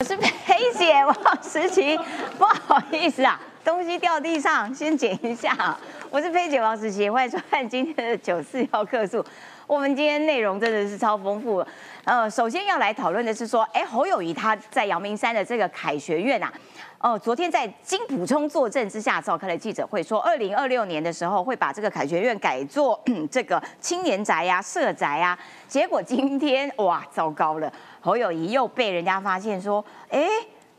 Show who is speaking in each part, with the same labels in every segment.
Speaker 1: 我是裴姐王思琪，不好意思啊，东西掉地上，先捡一下。我是裴姐王思琪，欢迎收看今天的九四幺客诉。我们今天内容真的是超丰富。呃，首先要来讨论的是说，哎，侯友谊他在阳明山的这个凯旋院啊，哦，昨天在金普充坐镇之下召开了记者会，说二零二六年的时候会把这个凯旋院改做这个青年宅呀、社宅呀。结果今天哇，糟糕了。侯友谊又被人家发现说：“哎，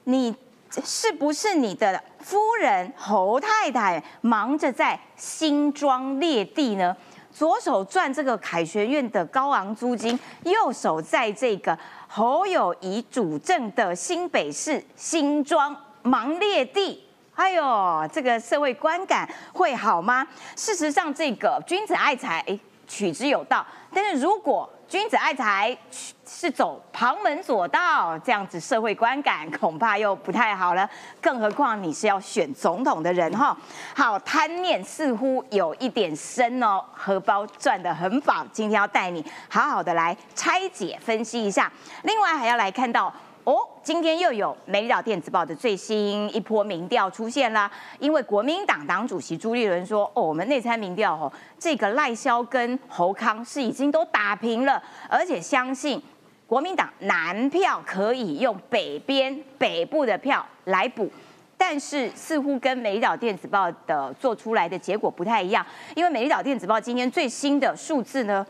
Speaker 1: 你是不是你的夫人侯太太忙着在新庄列地呢？左手赚这个凯旋院的高昂租金，右手在这个侯友谊主政的新北市新庄忙列地。哎呦，这个社会观感会好吗？事实上，这个君子爱财，取之有道。但是如果君子爱财是走旁门左道，这样子社会观感恐怕又不太好了。更何况你是要选总统的人哈。好，贪念似乎有一点深哦，荷包赚得很饱。今天要带你好好的来拆解分析一下。另外还要来看到。哦，今天又有《美丽岛电子报》的最新一波民调出现啦。因为国民党党主席朱立伦说：“哦，我们内参民调哦，这个赖萧跟侯康是已经都打平了，而且相信国民党南票可以用北边北部的票来补。但是似乎跟《美丽岛电子报》的做出来的结果不太一样，因为《美丽岛电子报》今天最新的数字呢，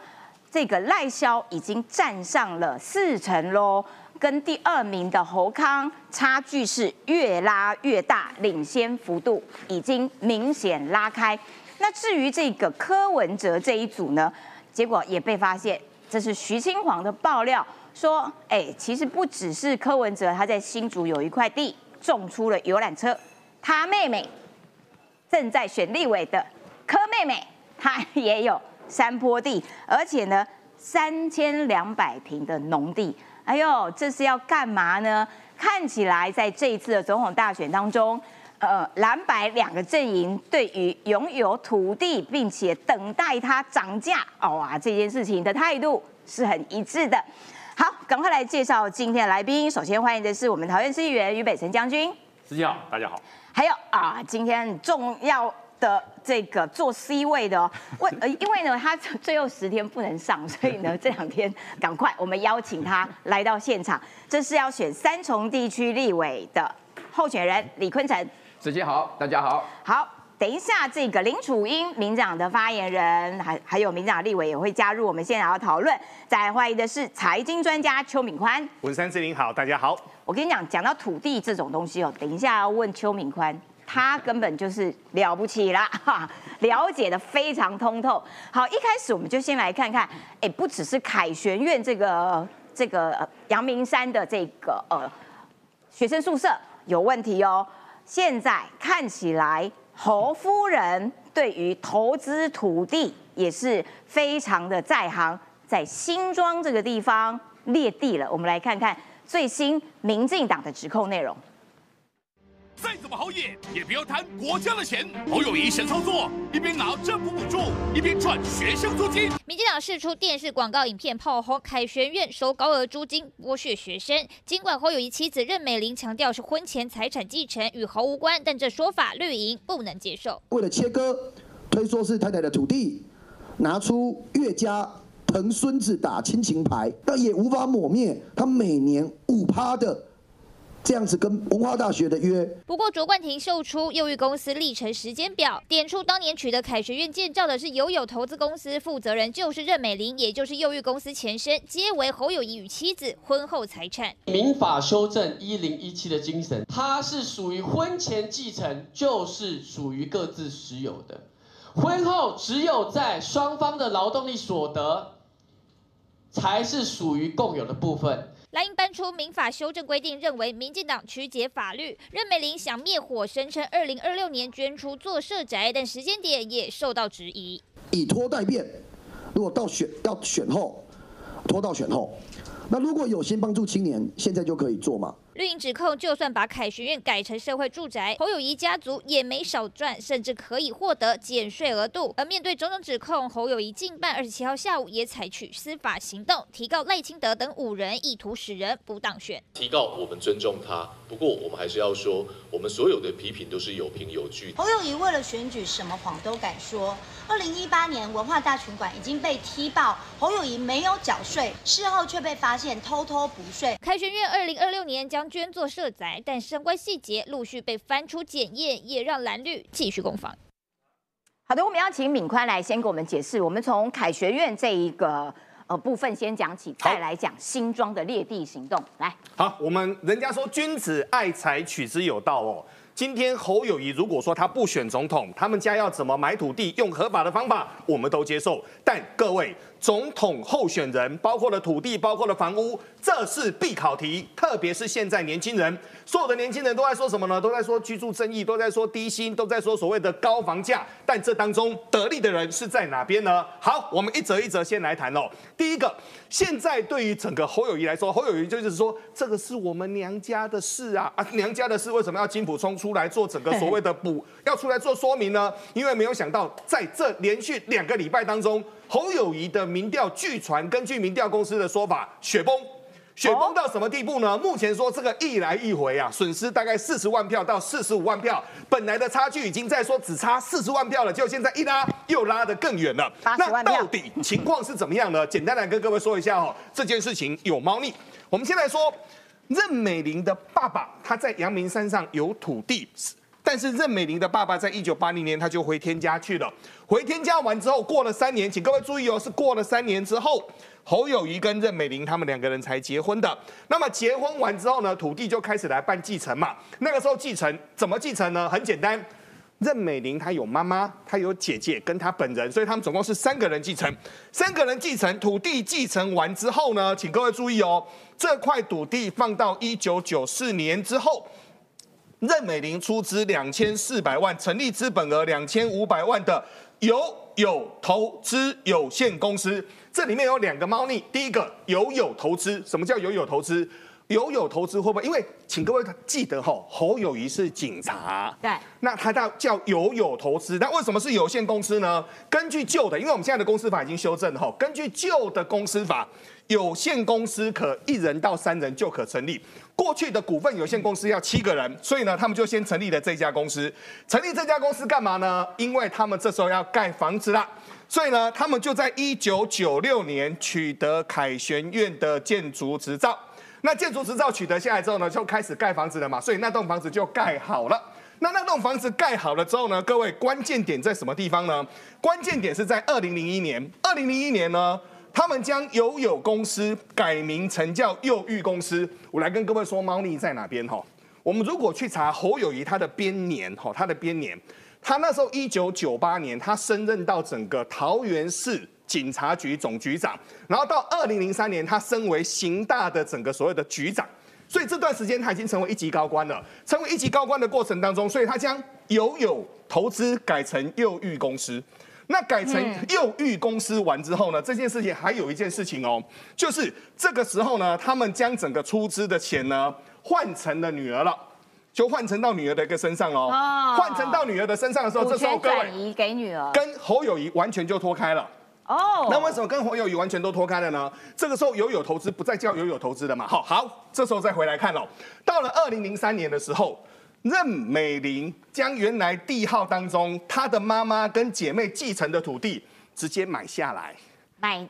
Speaker 1: 这个赖萧已经站上了四成喽。”跟第二名的侯康差距是越拉越大，领先幅度已经明显拉开。那至于这个柯文哲这一组呢，结果也被发现，这是徐清煌的爆料说，哎，其实不只是柯文哲他在新竹有一块地种出了游览车，他妹妹正在选立委的柯妹妹，她也有山坡地，而且呢三千两百平的农地。哎呦，这是要干嘛呢？看起来在这一次的总统大选当中，呃，蓝白两个阵营对于拥有土地并且等待它涨价，哇，这件事情的态度是很一致的。好，赶快来介绍今天的来宾。首先欢迎的是我们桃园市议员于北辰将军。
Speaker 2: 司机好，大家好。
Speaker 1: 还有啊，今天重要。的这个做 C 位的，为呃，因为呢，他最后十天不能上，所以呢，这两天赶快我们邀请他来到现场。这是要选三重地区立委的候选人李坤城。
Speaker 2: 子杰好，大家好。
Speaker 1: 好，等一下这个林楚英民长的发言人，还还有民长立委也会加入我们现场的讨论。在欢迎的是财经专家邱敏宽。
Speaker 3: 文山志玲好，大家好。
Speaker 1: 我跟你讲，讲到土地这种东西哦，等一下要问邱敏宽。他根本就是了不起啦，哈，了解的非常通透。好，一开始我们就先来看看，哎，不只是凯旋院这个这个阳明山的这个呃学生宿舍有问题哦，现在看起来侯夫人对于投资土地也是非常的在行，在新庄这个地方列地了。我们来看看最新民进党的指控内容。
Speaker 4: 再怎么好野，也不要贪国家的钱。侯友谊神操作，一边拿政府补助，一边赚学生租金。
Speaker 5: 民进党释出电视广告影片炮轰凯旋院收高额租金剥削学生。尽管侯友谊妻子任美玲强调是婚前财产继承与侯无关，但这说法绿营不能接受。
Speaker 6: 为了切割，推说是太太的土地，拿出岳家疼孙子打亲情牌，但也无法抹灭他每年五趴的。这样子跟文化大学的约。
Speaker 5: 不过卓冠廷秀出幼育公司历程时间表，点出当年取得凯学院建造的是友友投资公司，负责人就是任美玲，也就是幼育公司前身，皆为侯友谊与妻子婚后财产。
Speaker 7: 民法修正一零一七的精神，它是属于婚前继承，就是属于各自持有的，婚后只有在双方的劳动力所得，才是属于共有的部分。
Speaker 5: 莱茵搬出民法修正规定，认为民进党曲解法律。任美玲想灭火，声称二零二六年捐出做社宅，但时间点也受到质疑。
Speaker 6: 以拖代变，如果到选要选后，拖到选后，那如果有心帮助青年，现在就可以做吗？
Speaker 5: 绿营指控，就算把凯旋苑改成社会住宅，侯友谊家族也没少赚，甚至可以获得减税额度。而面对种种指控，侯友谊近半二十七号下午也采取司法行动，提告赖清德等五人意图使人不当选。
Speaker 3: 提告我们尊重他，不过我们还是要说，我们所有的批评都是有凭有据。
Speaker 8: 侯友谊为了选举，什么谎都敢说。二零一八年文化大群馆已经被踢爆，侯友谊没有缴税，事后却被发现偷偷补税。
Speaker 5: 凯旋院二零二六年将捐作社宅，但相关细节陆续被翻出检验，也让蓝绿继续攻防。
Speaker 1: 好的，我们要请敏宽来先给我们解释。我们从凯学院这一个呃部分先讲起，再来讲新庄的裂地行动。来，
Speaker 9: 好，我们人家说君子爱财，取之有道哦。今天侯友谊如果说他不选总统，他们家要怎么买土地，用合法的方法，我们都接受。但各位。总统候选人包括了土地，包括了房屋，这是必考题。特别是现在年轻人，所有的年轻人都在说什么呢？都在说居住正义，都在说低薪，都在说所谓的高房价。但这当中得利的人是在哪边呢？好，我们一则一则先来谈喽。第一个，现在对于整个侯友谊来说，侯友谊就是说这个是我们娘家的事啊啊，娘家的事为什么要金普冲出来做整个 所谓的补，要出来做说明呢？因为没有想到在这连续两个礼拜当中。侯友谊的民调据传，根据民调公司的说法，雪崩，雪崩到什么地步呢？目前说这个一来一回啊，损失大概四十万票到四十五万票，本来的差距已经在说只差四十万票了，就现在一拉又拉得更远了。
Speaker 1: 那
Speaker 9: 到底情况是怎么样呢？简单来跟各位说一下哦，这件事情有猫腻。我们先来说，任美玲的爸爸他在阳明山上有土地。但是任美玲的爸爸在一九八零年他就回天家去了，回天家完之后过了三年，请各位注意哦，是过了三年之后，侯友谊跟任美玲他们两个人才结婚的。那么结婚完之后呢，土地就开始来办继承嘛。那个时候继承怎么继承呢？很简单，任美玲她有妈妈，她有姐姐跟她本人，所以他们总共是三个人继承。三个人继承土地继承完之后呢，请各位注意哦，这块土地放到一九九四年之后。任美玲出资两千四百万，成立资本额两千五百万的友友投资有限公司。这里面有两个猫腻。第一个，友友投资，什么叫友友投资？友友投资会不会？因为，请各位记得哈，侯友谊是警察，
Speaker 1: 对，
Speaker 9: 那他叫叫友友投资，那为什么是有限公司呢？根据旧的，因为我们现在的公司法已经修正了哈，根据旧的公司法，有限公司可一人到三人就可成立。过去的股份有限公司要七个人，所以呢，他们就先成立了这家公司。成立这家公司干嘛呢？因为他们这时候要盖房子了，所以呢，他们就在一九九六年取得凯旋院的建筑执照。那建筑执照取得下来之后呢，就开始盖房子了嘛，所以那栋房子就盖好了。那那栋房子盖好了之后呢，各位关键点在什么地方呢？关键点是在二零零一年。二零零一年呢？他们将友友公司改名成叫幼育公司。我来跟各位说，猫腻在哪边哈？我们如果去查侯友谊他的编年哈，他的编年，他那时候一九九八年，他升任到整个桃园市警察局总局长，然后到二零零三年，他升为刑大的整个所谓的局长，所以这段时间他已经成为一级高官了。成为一级高官的过程当中，所以他将友友投资改成幼育公司。那改成幼育公司完之后呢？这件事情还有一件事情哦，就是这个时候呢，他们将整个出资的钱呢换成了女儿了，就换成到女儿的一个身上喽。换成到女儿的身上的时候，这时候各位
Speaker 1: 转移给女儿，
Speaker 9: 跟侯友谊完全就脱开了。哦，那为什么跟侯友谊完全都脱开了呢？这个时候友友投资不再叫友友投资了嘛？好，好，这时候再回来看喽。到了二零零三年的时候。任美玲将原来地号当中她的妈妈跟姐妹继承的土地直接买下来，
Speaker 1: 买，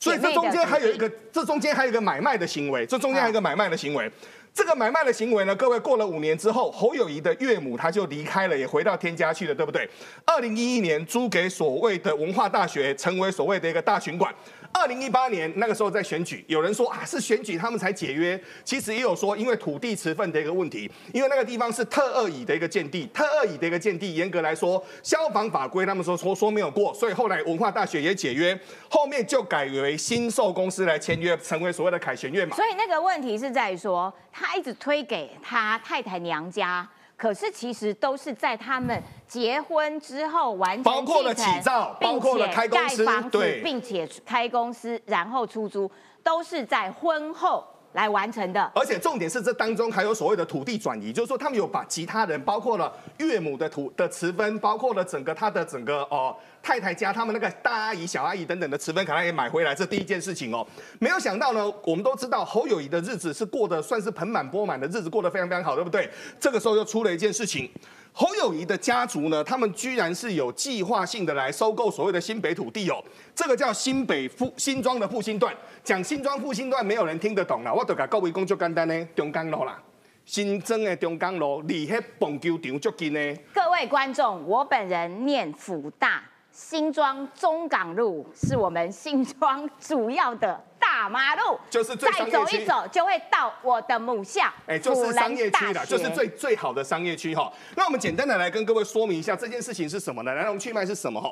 Speaker 9: 所以这中间还有一个，这中间还有一个买卖的行为，这中间还有一个买卖的行为。这个买卖的行为呢，各位过了五年之后，侯友谊的岳母他就离开了，也回到天家去了，对不对？二零一一年租给所谓的文化大学，成为所谓的一个大群馆。二零一八年那个时候在选举，有人说啊是选举他们才解约，其实也有说因为土地持份的一个问题，因为那个地方是特二乙的一个建地，特二乙的一个建地，严格来说消防法规他们说说说没有过，所以后来文化大学也解约，后面就改为新寿公司来签约，成为所谓的凯旋院嘛。
Speaker 1: 所以那个问题是在于说，他一直推给他太太娘家。可是其实都是在他们结婚之后完成
Speaker 9: 包括了起造，包括了开公司，
Speaker 1: 对，并且开公司，然后出租，都是在婚后来完成的。
Speaker 9: 而且重点是这当中还有所谓的土地转移，就是说他们有把其他人，包括了岳母的土的持分，包括了整个他的整个哦太太家他们那个大阿姨、小阿姨等等的持分，可能也买回来。这第一件事情哦，没有想到呢，我们都知道侯友谊的日子是过得算是盆满钵满的日子，过得非常非常好，对不对？这个时候又出了一件事情。侯友谊的家族呢，他们居然是有计划性的来收购所谓的新北土地哦，这个叫新北复新庄的复兴段。讲新庄复兴段，没有人听得懂啦。我都甲各位讲就简单呢，中港路啦，新增的中港路离迄棒球场足近呢。
Speaker 1: 各位观众，我本人念辅大新庄中港路，是我们新庄主要的大马路，
Speaker 9: 就是最
Speaker 1: 再走一走就会到我的母校，
Speaker 9: 哎，就是商业区
Speaker 1: 了，
Speaker 9: 就是最最好的商业区哈。那我们简单的来跟各位说明一下这件事情是什么呢？来龙去脉是什么哈？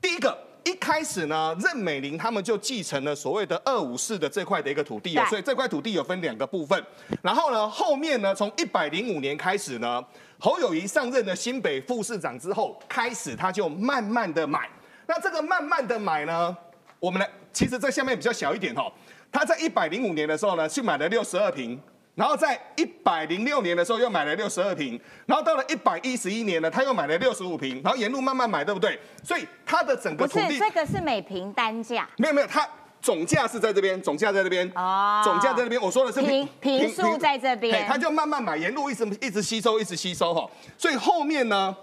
Speaker 9: 第一个，一开始呢，任美玲他们就继承了所谓的二五四的这块的一个土地哦，所以这块土地有分两个部分。然后呢，后面呢，从一百零五年开始呢。侯友谊上任的新北副市长之后，开始他就慢慢的买。那这个慢慢的买呢，我们来，其实这下面比较小一点哦。他在一百零五年的时候呢，去买了六十二平，然后在一百零六年的时候又买了六十二平，然后到了一百一十一年呢，他又买了六十五平，然后沿路慢慢买，对不对？所以他的整个土地，
Speaker 1: 这个是每平单价，
Speaker 9: 没有没有他。总价是在这边，总价在这边，哦，总价在这边。我说的是
Speaker 1: 平平数在这边，
Speaker 9: 他就慢慢买，沿路一直一直吸收，一直吸收哈。所以后面呢，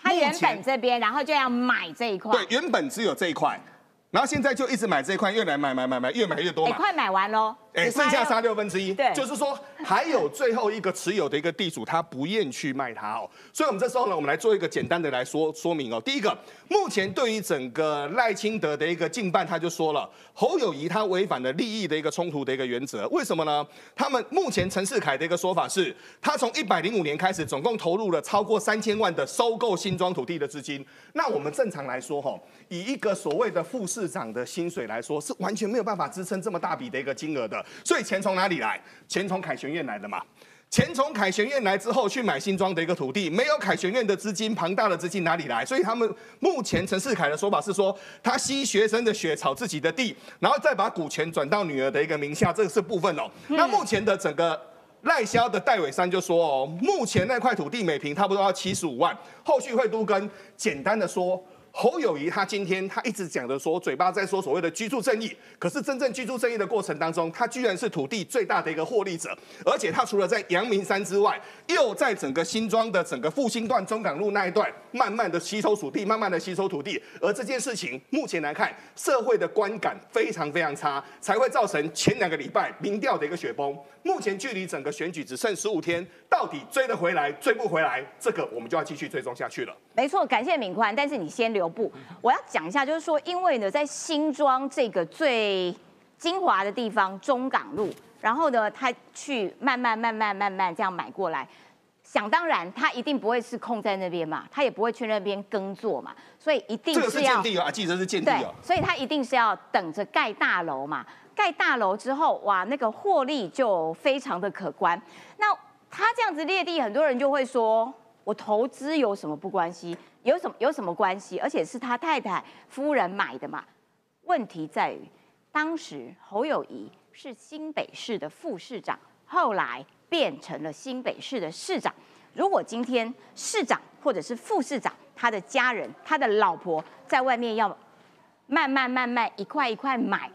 Speaker 1: 他原本这边，然后就要买这一块，
Speaker 9: 对，原本只有这一块。然后现在就一直买这一块，越来买买买买，越买越多嘛。
Speaker 1: 快买完喽，
Speaker 9: 哎，剩下杀六分之一。
Speaker 1: 对，
Speaker 9: 就是说还有最后一个持有的一个地主，他不愿去卖它哦。所以，我们这时候呢，我们来做一个简单的来说说明哦。第一个，目前对于整个赖清德的一个进办，他就说了，侯友谊他违反了利益的一个冲突的一个原则。为什么呢？他们目前陈世凯的一个说法是，他从一百零五年开始，总共投入了超过三千万的收购新庄土地的资金。那我们正常来说，哈。以一个所谓的副市长的薪水来说，是完全没有办法支撑这么大笔的一个金额的。所以钱从哪里来？钱从凯旋院来的嘛。钱从凯旋院来之后去买新庄的一个土地，没有凯旋院的资金，庞大的资金哪里来？所以他们目前陈世凯的说法是说，他吸学生的血炒自己的地，然后再把股权转到女儿的一个名下，这个是部分哦。那目前的整个赖萧的戴伟山就说哦，目前那块土地每平差不多要七十五万，后续会都跟简单的说。侯友谊他今天他一直讲的说，嘴巴在说所谓的居住正义，可是真正居住正义的过程当中，他居然是土地最大的一个获利者，而且他除了在阳明山之外，又在整个新庄的整个复兴段中港路那一段，慢慢的吸收土地，慢慢的吸收土地，而这件事情目前来看，社会的观感非常非常差，才会造成前两个礼拜民调的一个雪崩。目前距离整个选举只剩十五天，到底追得回来，追不回来，这个我们就要继续追踪下去了。
Speaker 1: 没错，感谢敏宽，但是你先留步。我要讲一下，就是说，因为呢，在新庄这个最精华的地方中港路，然后呢，他去慢慢慢慢慢慢这样买过来，想当然，他一定不会是空在那边嘛，他也不会去那边耕作嘛，所以一定是要。
Speaker 9: 这个是建地啊，记者是建地啊。
Speaker 1: 所以他一定是要等着盖大楼嘛，盖大楼之后，哇，那个获利就非常的可观。那他这样子列地，很多人就会说。我投资有什么不关系？有什么有什么关系？而且是他太太夫人买的嘛？问题在于，当时侯友谊是新北市的副市长，后来变成了新北市的市长。如果今天市长或者是副市长，他的家人、他的老婆在外面要慢慢慢慢一块一块买，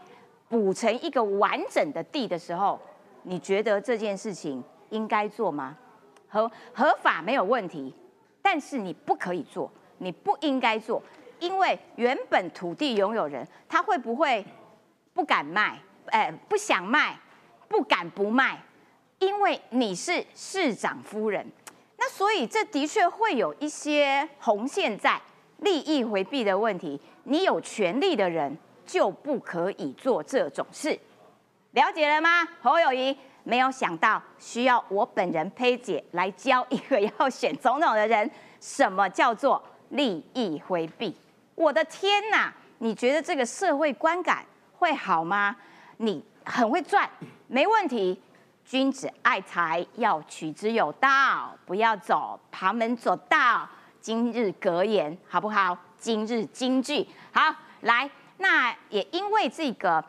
Speaker 1: 补成一个完整的地的时候，你觉得这件事情应该做吗？合合法没有问题，但是你不可以做，你不应该做，因为原本土地拥有人他会不会不敢卖？哎，不想卖，不敢不卖，因为你是市长夫人，那所以这的确会有一些红线在利益回避的问题。你有权利的人就不可以做这种事，了解了吗？侯友谊。没有想到需要我本人佩姐来教一个要选总统的人，什么叫做利益回避？我的天哪！你觉得这个社会观感会好吗？你很会赚，没问题。君子爱财，要取之有道，不要走旁门左道。今日格言，好不好？今日金句，好来。那也因为这个。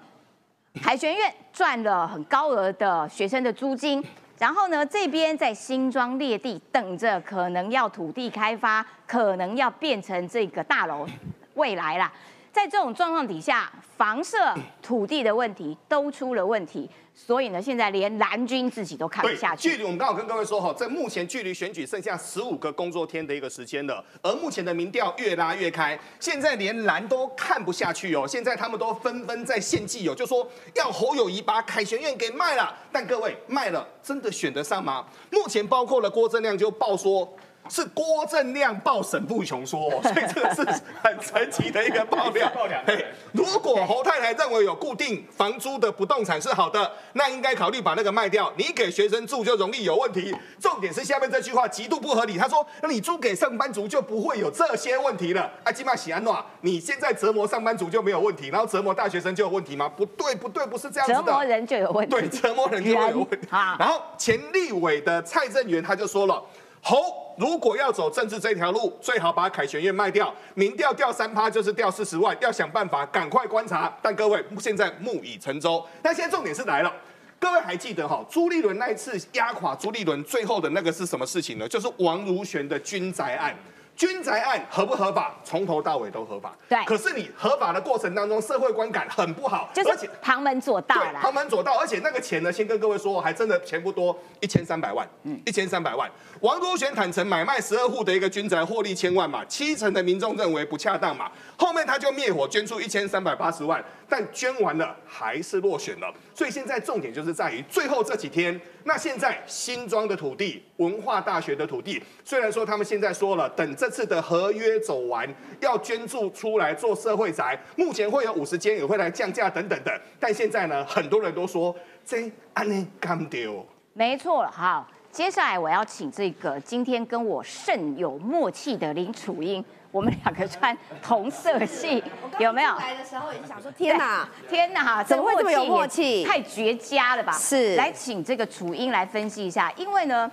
Speaker 1: 海学院赚了很高额的学生的租金，然后呢，这边在新庄列地等着，可能要土地开发，可能要变成这个大楼，未来啦。在这种状况底下，房舍、土地的问题都出了问题，所以呢，现在连蓝军自己都看不下，去
Speaker 9: 距。离我们刚好跟各位说哈，在目前距离选举剩下十五个工作天的一个时间了，而目前的民调越拉越开，现在连蓝都看不下去哦，现在他们都纷纷在献计哦，就说要侯友谊把凯旋院给卖了，但各位卖了真的选得上吗？目前包括了郭正亮就报说。是郭正亮报沈富雄说、哦，所以这个是很神奇的一个爆料。嘿，如果侯太太认为有固定房租的不动产是好的，那应该考虑把那个卖掉。你给学生住就容易有问题。重点是下面这句话极度不合理。他说，那你租给上班族就不会有这些问题了。阿，基玛喜安诺，你现在折磨上班族就没有问题，然后折磨大学生就有问题吗？不对，不对，不是这样子的。
Speaker 1: 折磨人就有问题。
Speaker 9: 对，折磨人就会有问题。
Speaker 1: 啊
Speaker 9: 然后前立委的蔡正元他就说了，侯如果要走政治这条路，最好把凯旋院卖掉，民调掉三趴就是掉四十万，要想办法赶快观察。但各位现在木已成舟，那现在重点是来了。各位还记得哈，朱立伦那一次压垮朱立伦最后的那个是什么事情呢？就是王如玄的军宅案。军宅案合不合法？从头到尾都合法。
Speaker 1: 对
Speaker 9: 可是你合法的过程当中，社会观感很不好，
Speaker 1: 就
Speaker 9: 而且
Speaker 1: 是旁门左道。
Speaker 9: 旁门左道，而且那个钱呢，先跟各位说，还真的钱不多，一千三百万，嗯，一千三百万。王多玄坦诚买卖十二户的一个军宅，获利千万嘛，七成的民众认为不恰当嘛，后面他就灭火捐出一千三百八十万，但捐完了还是落选了。所以现在重点就是在于最后这几天，那现在新庄的土地、文化大学的土地，虽然说他们现在说了，等这次的合约走完，要捐助出来做社会宅，目前会有五十间也会来降价等等的，但现在呢，很多人都说这安内干丢。
Speaker 1: 没错，好，接下来我要请这个今天跟我甚有默契的林楚英，我们两个穿同色系，有没有？
Speaker 10: 来的时候也是想说，天哪，
Speaker 1: 天哪，
Speaker 10: 怎么会这么有默契
Speaker 1: 太绝佳了吧？
Speaker 10: 是
Speaker 1: 来请这个楚英来分析一下，因为呢，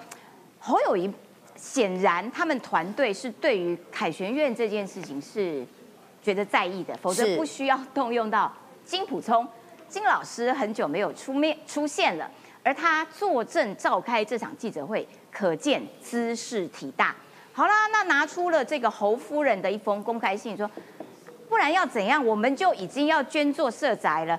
Speaker 1: 侯友谊显然他们团队是对于凯旋院这件事情是觉得在意的，否则不需要动用到金普聪金老师很久没有出面出现了，而他坐镇召开这场记者会，可见姿势体大。好啦，那拿出了这个侯夫人的一封公开信，说不然要怎样？我们就已经要捐做社宅了，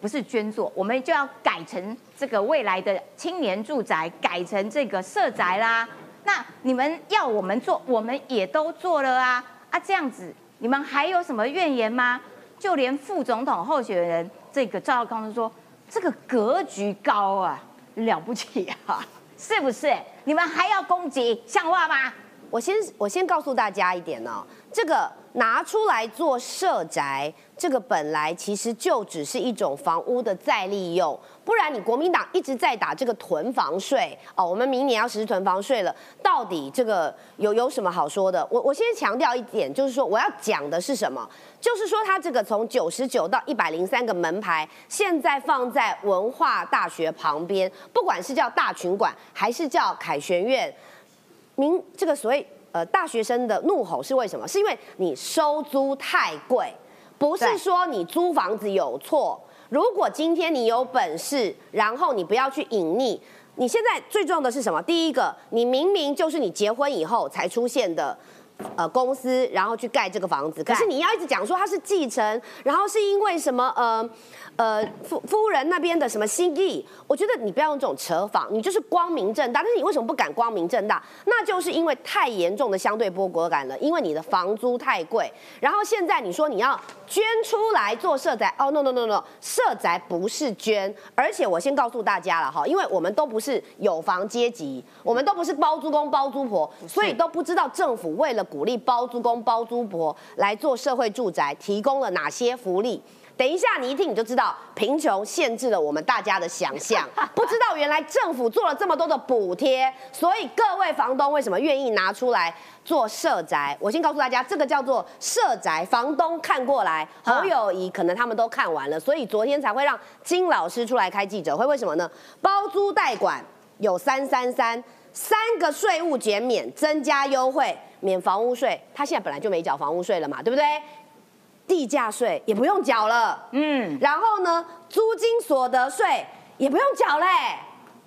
Speaker 1: 不是捐做，我们就要改成这个未来的青年住宅，改成这个社宅啦。那你们要我们做，我们也都做了啊啊，这样子你们还有什么怨言吗？就连副总统候选人这个赵少康都说，这个格局高啊，了不起啊，是不是？你们还要攻击，像话吗？
Speaker 10: 我先我先告诉大家一点哦，这个拿出来做社宅，这个本来其实就只是一种房屋的再利用，不然你国民党一直在打这个囤房税哦，我们明年要实施囤房税了，到底这个有有什么好说的？我我先强调一点，就是说我要讲的是什么，就是说它这个从九十九到一百零三个门牌，现在放在文化大学旁边，不管是叫大群馆还是叫凯旋院。民这个所谓呃大学生的怒吼是为什么？是因为你收租太贵，不是说你租房子有错。如果今天你有本事，然后你不要去隐匿，你现在最重要的是什么？第一个，你明明就是你结婚以后才出现的。呃，公司然后去盖这个房子，可是你要一直讲说它是继承，然后是因为什么呃呃夫夫人那边的什么心意，我觉得你不要用这种扯谎，你就是光明正大。但是你为什么不敢光明正大？那就是因为太严重的相对剥夺感了，因为你的房租太贵。然后现在你说你要捐出来做社宅，哦 no no no no，社宅不是捐，而且我先告诉大家了哈，因为我们都不是有房阶级，我们都不是包租公包租婆，所以都不知道政府为了鼓励包租公包租婆来做社会住宅，提供了哪些福利。等一下，你一听你就知道，贫穷限制了我们大家的想象。不知道原来政府做了这么多的补贴，所以各位房东为什么愿意拿出来做社宅？我先告诉大家，这个叫做社宅。房东看过来，侯友谊可能他们都看完了，所以昨天才会让金老师出来开记者会。为什么呢？包租代管有三三三。三个税务减免，增加优惠，免房屋税。他现在本来就没缴房屋税了嘛，对不对？地价税也不用缴了，嗯，然后呢，租金所得税也不用缴嘞，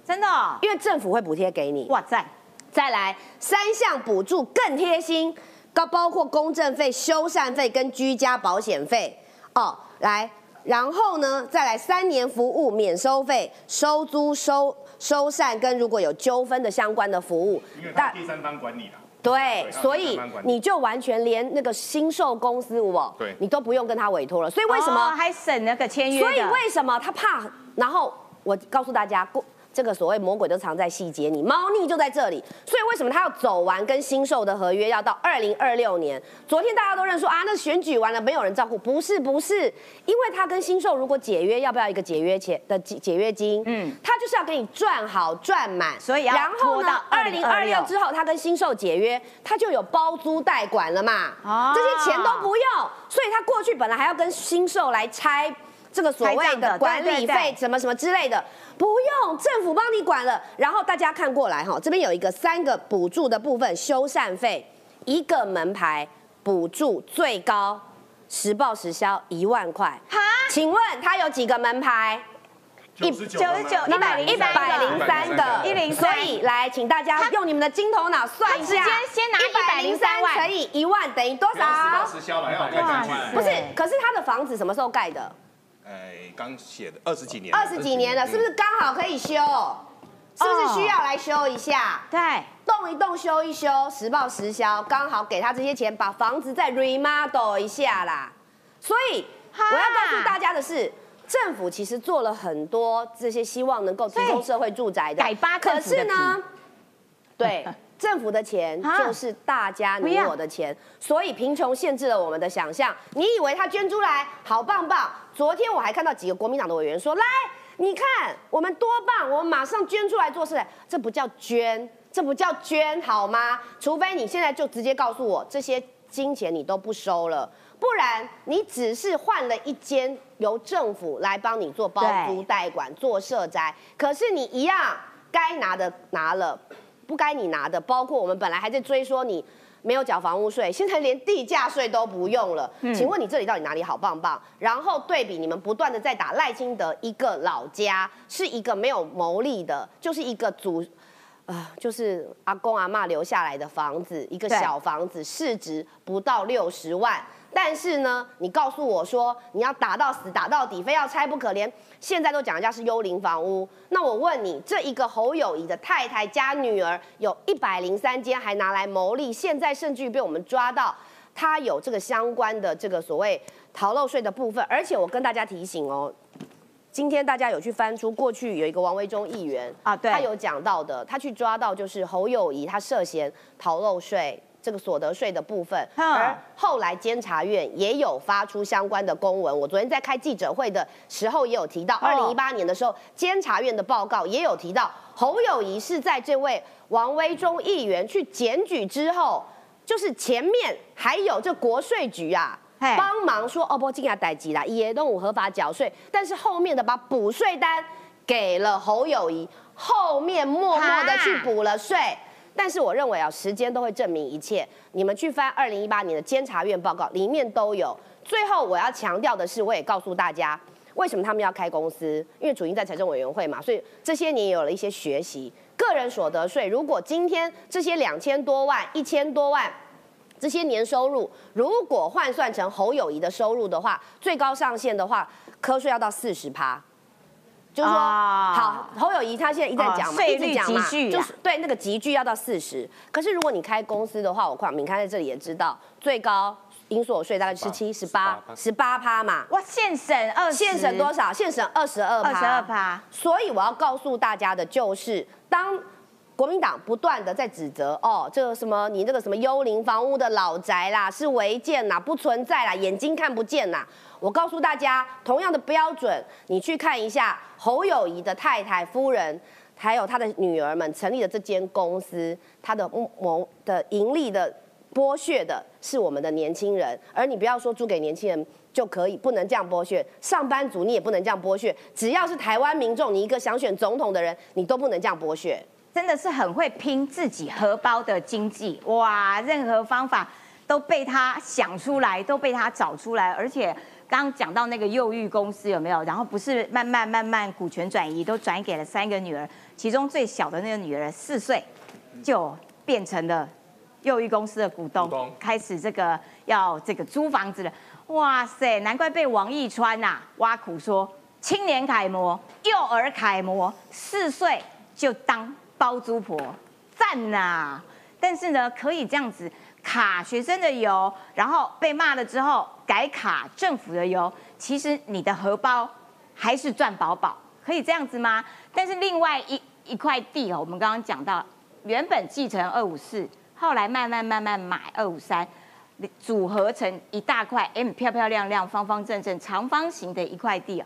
Speaker 1: 真的哦，
Speaker 10: 因为政府会补贴给你。
Speaker 1: 哇塞，
Speaker 10: 再来三项补助更贴心，包包括公证费、修缮费跟居家保险费哦。来，然后呢，再来三年服务免收费、收租、收收缮跟如果有纠纷的相关的服务，
Speaker 9: 因为它第三方管理啦。
Speaker 10: 对，所以你就完全连那个新售公司我，
Speaker 9: 对
Speaker 10: 你都不用跟他委托了。所以为什么？
Speaker 1: 哦还省那个签约？
Speaker 10: 所以为什么他怕？然后我告诉大家，过这个所谓魔鬼都藏在细节里，猫腻就在这里。所以为什么他要走完跟新售的合约，要到二零二六年？昨天大家都认说啊，那选举完了没有人照顾，不是不是，因为他跟新售如果解约，要不要一个解约钱的解解约金？嗯，他就是要给你赚好赚满，
Speaker 1: 所以要
Speaker 10: 然后呢，二零二六
Speaker 1: 2026
Speaker 10: 之后他跟新售解约，他就有包租代管了嘛，
Speaker 1: 哦
Speaker 10: 这些钱都不用，所以他过去本来还要跟新售来拆这个所谓
Speaker 1: 的
Speaker 10: 的管理费什么什么之类的，不用，政府帮你管了。然后大家看过来哈，这边有一个三个补助的部分，修缮费一个门牌补助最高实报实销一万块。
Speaker 1: 哈，
Speaker 10: 请问他有几个门牌？
Speaker 9: 九十九
Speaker 1: 九十九
Speaker 10: 那么一
Speaker 1: 一百
Speaker 10: 百零三个，
Speaker 1: 一零
Speaker 10: 所以来，请大家用你们的金头脑算一下，
Speaker 1: 先拿一百零三万
Speaker 10: 乘以一万等于多
Speaker 9: 实报
Speaker 10: 少？
Speaker 9: 实销了，要。
Speaker 10: 不是，可是他的房子什么时候盖的？
Speaker 9: 哎，刚写的二十几年，
Speaker 10: 二十几年了，是不是刚好可以修？是不是需要来修一下？
Speaker 1: 对，
Speaker 10: 动一动，修一修，实报实销，刚好给他这些钱，把房子再 remodel 一下啦。所以我要告诉大家的是。政府其实做了很多这些希望能够提供社会住宅的，
Speaker 1: 改扒
Speaker 10: 可是呢，对 政府的钱
Speaker 1: 啊
Speaker 10: 就是大家你我的钱，所以贫穷限制了我们的想象。你以为他捐出来好棒棒？昨天我还看到几个国民党的委员说：“来，你看我们多棒，我们马上捐出来做事。”这不叫捐，这不叫捐好吗？除非你现在就直接告诉我这些金钱你都不收了。不然，你只是换了一间由政府来帮你做包租代管、做社宅，可是你一样该拿的拿了，不该你拿的，包括我们本来还在追说你没有缴房屋税，现在连地价税都不用了。请问你这里到底哪里好棒棒？然后对比你们不断的在打赖清德一个老家是一个没有牟利的，就是一个祖。啊、就是阿公阿妈留下来的房子，一个小房子，市值不到六十万。但是呢，你告诉我说你要打到死、打到底，非要拆不可，连现在都讲人家是幽灵房屋。那我问你，这一个侯友谊的太太加女儿有一百零三间，还拿来牟利，现在甚至于被我们抓到，他有这个相关的这个所谓逃漏税的部分。而且我跟大家提醒哦，今天大家有去翻出过去有一个王维忠议员
Speaker 1: 啊对
Speaker 10: 他有讲到的，他去抓到就是侯友谊他涉嫌逃漏税。这个所得税的部分，
Speaker 1: 哼
Speaker 10: 而后来监察院也有发出相关的公文。我昨天在开记者会的时候也有提到，二零一八年的时候，监察院的报告也有提到，侯友谊是在这位王威忠议员去检举之后，就是前面还有这国税局啊，
Speaker 1: 嘿
Speaker 10: 帮忙说哦不，进来逮级啦，也动物合法缴税，但是后面的把补税单给了侯友谊，后面默默的去补了税。但是我认为啊，时间都会证明一切。你们去翻二零一八年的监察院报告，里面都有。最后我要强调的是，我也告诉大家，为什么他们要开公司？因为主因在财政委员会嘛，所以这些年也有了一些学习。个人所得税，如果今天这些两千多万、一千多万。这些年收入如果换算成侯友谊的收入的话，最高上限的话，科税要到四十趴。就是说，
Speaker 1: 哦
Speaker 10: 好，侯友谊他现在一直在讲嘛，
Speaker 1: 哦
Speaker 10: 一直讲嘛，就是对那个集聚要到四十。可是如果你开公司的话，我看敏开在这里也知道，最高应所税大概十七、十八、十八趴嘛。
Speaker 1: 哇，现省二十，
Speaker 10: 现省多少？现省二十二
Speaker 1: 二十二趴。
Speaker 10: 所以我要告诉大家的就是，当国民党不断的在指责哦，这个什么你这个什么幽灵房屋的老宅啦，是违建啦，不存在啦，眼睛看不见啦。我告诉大家，同样的标准，你去看一下侯友谊的太太夫人。还有他的女儿们成立的这间公司，他的谋的盈利的剥削的是我们的年轻人，而你不要说租给年轻人就可以，不能这样剥削。上班族你也不能这样剥削，只要是台湾民众，你一个想选总统的人，你都不能这样剥削。
Speaker 1: 真的是很会拼自己荷包的经济哇！任何方法都被他想出来，都被他找出来，而且刚刚讲到那个幼育公司有没有？然后不是慢慢慢慢股权转移，都转给了三个女儿，其中最小的那个女儿四岁就变成了幼育公司的股东，
Speaker 9: 股东
Speaker 1: 开始这个要这个租房子了。哇塞，难怪被王一川呐、挖苦说青年楷模、幼儿楷模，四岁就当包租婆，赞呐、但是呢，可以这样子卡学生的油，然后被骂了之后改卡政府的油，其实你的荷包还是赚饱饱，可以这样子吗？但是另外一一块地哦，我们刚刚讲到，原本继承二五四，后来慢慢慢慢买二五三。组合成一大块，嗯，漂漂亮亮、方方正正、长方形的一块地哦。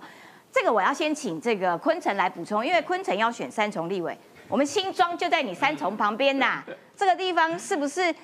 Speaker 1: 这个我要先请这个昆城来补充，因为昆城要选三重立委，我们新庄就在你三重旁边呐。这个地方是不是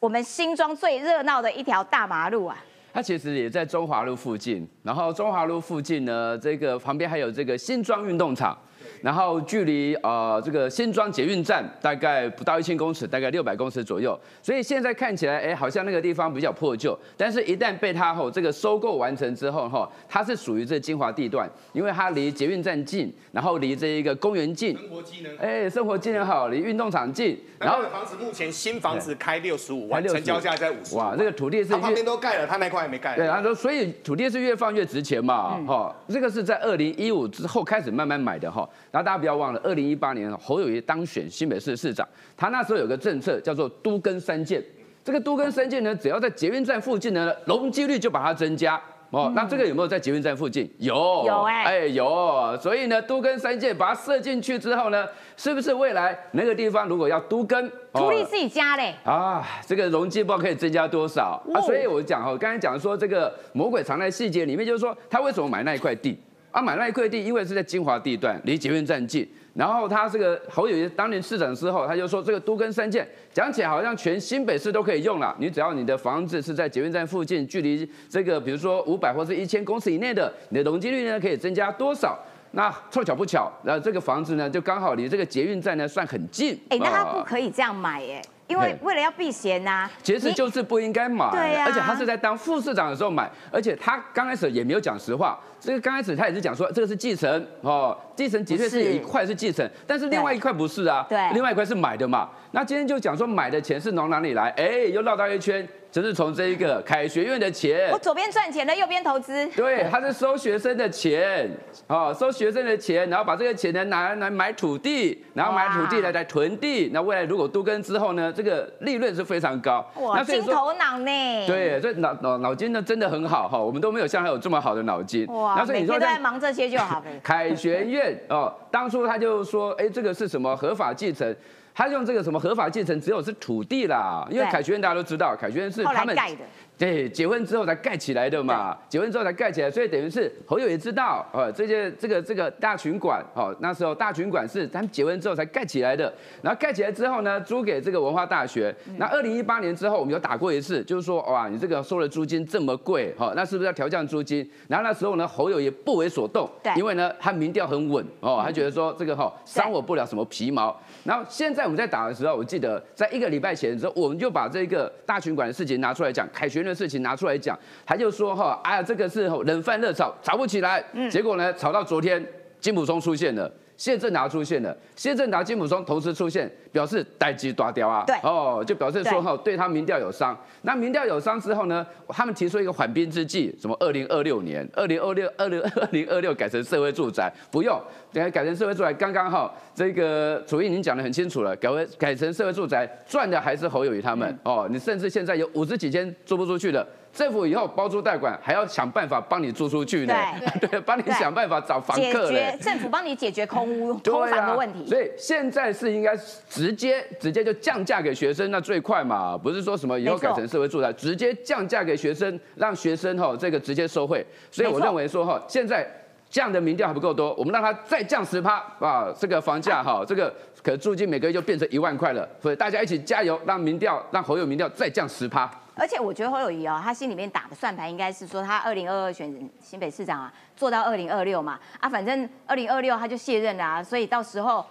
Speaker 1: 我们新庄最热闹的一条大马路啊？
Speaker 11: 它其实也在中华路附近，然后中华路附近呢，这个旁边还有这个新庄运动场，然后距离呃这个新庄捷运站大概不到一千公尺，大概六百公尺左右，所以现在看起来，哎，好像那个地方比较破旧，但是一旦被它吼这个收购完成之后哈，它是属于这精华地段，因为它离捷运站近，然后离这一个公园近，
Speaker 9: 生活机能。
Speaker 11: 哎，生活机能好，离运动场近，然后
Speaker 9: 房子目前新房子开六十五万，成交价在五十。
Speaker 11: 哇，这个土地是
Speaker 9: 他旁
Speaker 11: 越
Speaker 9: 边都盖了，他那块还没盖。
Speaker 11: 对，他说，所以土地是越放越值钱嘛，哈、这个是在二零一五之后开始慢慢买的哈。然后大家不要忘了，二零一八年侯友谊当选新北市市长，他那时候有个政策叫做都更三建，这个都更三建呢，只要在捷运站附近呢，容积率就把它增加。哦，那这个有没有在捷运站附近？有，
Speaker 1: 有哎
Speaker 11: 哎有，所以呢，都更三建把它设进去之后呢，是不是未来那个地方如果要都更，哦。
Speaker 1: 土地自己家嘞，
Speaker 11: 啊，这个容积不知道可以增加多少。啊？
Speaker 1: 哦。
Speaker 11: 所以我讲哦，刚才讲说这个魔鬼藏在细节里面，就是说他为什么买那一块地啊？买那一块地，因为是在金华地段，离捷运站近。然后他这个侯友谊当年市长之后，他就说这个都更三建，讲起来好像全新北市都可以用了。你只要你的房子是在捷运站附近，距离这个比如说五百或是一千公尺以内的，你的容积率呢可以增加多少？那凑巧不巧，然后这个房子呢就刚好离这个捷运站呢算很近。
Speaker 1: 哎，那他
Speaker 11: 啊
Speaker 1: 不可以这样买哎，因为
Speaker 11: 嘿
Speaker 1: 为了要避嫌呐。
Speaker 11: 其实就是不应该买，
Speaker 1: 对啊
Speaker 11: 而且他是在当副市长的时候买，而且他刚开始也没有讲实话。这个刚开始他也是讲说这个是继承哦，继承的确是有一块是继承，但是另外一块不是啊，
Speaker 1: 对
Speaker 11: 另外一块是买的嘛。那今天就讲说买的钱是从哪里来？哎，又绕到一圈，就是从这一个凯学院的钱
Speaker 1: 我。左边赚钱的，右边投资。
Speaker 11: 对，他是收学生的钱，哦，收学生的钱，然后把这个钱呢拿来买土地，然后买土地来来囤地。那未来如果都更之后呢，这个利润是非常高。
Speaker 1: 哇，金头脑呢？
Speaker 11: 对，这脑脑脑筋呢真的很好哈，我们都没有像他有这么好的脑筋。
Speaker 1: 哇，
Speaker 11: 那所以
Speaker 1: 每天都在
Speaker 11: 你说在
Speaker 1: 忙这些就好了。
Speaker 11: 凯学院哦，当初他就说，哎，这个是什么合法继承？他用这个什么合法继承，只有是土地啦，因为凯旋院大家都知道，凯旋院是他们
Speaker 1: 盖的。
Speaker 11: 对，结婚之后才盖起来的嘛，结婚之后才盖起来，所以等于是侯友也知道，呃，这些这个这个大群馆，哦，那时候大群馆是他们结婚之后才盖起来的，然后盖起来之后呢，租给这个文化大学。
Speaker 1: 嗯
Speaker 11: 那二零一八年之后，我们有打过一次，就是说，哇，你这个收的租金这么贵，哈，那是不是要调降租金？然后那时候呢，侯友也不为所动，
Speaker 1: 对
Speaker 11: 因为呢，他民调很稳，哦，他觉得说这个哈伤我不了什么皮毛。然后现在我们在打的时候，我记得在一个礼拜前的时候，我们就把这个大群馆的事情拿出来讲，凯旋的事情拿出来讲，他就说哈，哎呀，这个是冷饭热炒，炒不起来。结果呢，炒到昨天，金普松出现了。谢振达出现了，谢振达、金普松同时出现，表示待机抓掉啊。
Speaker 1: 对
Speaker 11: 哦，就表示说
Speaker 1: 对
Speaker 11: 哈，对他民调有伤。那民调有伤之后呢，他们提出一个缓兵之计，什么二零二六年、二零二六、二零 二零二六改成社会住宅，不用，等下改成社会住宅刚刚好。这个楚英已经讲得很清楚了，改为改成社会住宅，赚的还是侯友谊他们、
Speaker 1: 嗯
Speaker 11: 哦。你甚至现在有五十几间租不出去的，政府以后包租代管还要想办法帮你租出去呢，对，帮你想办法找房客嘞
Speaker 1: 决。政府帮你解决空屋、
Speaker 11: 对
Speaker 1: 空房
Speaker 11: 啊
Speaker 1: 的问题。
Speaker 11: 所以现在是应该直接直接就降价给学生，那最快嘛，不是说什么以后改成社会住宅，直接降价给学生，让学生哈这个直接收惠。所以我认为说哈，现在降的民调还不够多，我们让它再降十趴啊，这个房价哈，这个可租金每个月就变成一万块了。所以大家一起加油，让民调让侯友民调再降十趴。
Speaker 1: 而且我觉得侯友谊哦，他心里面打的算盘应该是说，他二零二二选新北市长啊，做到二零二六嘛，啊，反正二零二六他就卸任了啊，所以到时候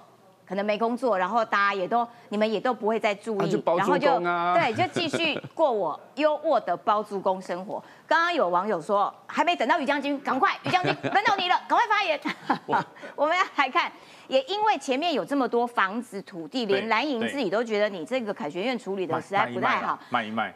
Speaker 1: 可能没工作，然后大家也都你们也都不会再注意，然后就对，就继续过我优渥的包租公生活。刚刚有网友说，还没等到于将军，赶快，于将军 轮到你了，赶快发言。我们要来看，也因为前面有这么多房子土地，连
Speaker 2: 对
Speaker 1: 蓝营自己都觉得你这个凯旋院处理的
Speaker 2: 卖
Speaker 1: 实在不太好
Speaker 2: 卖一卖。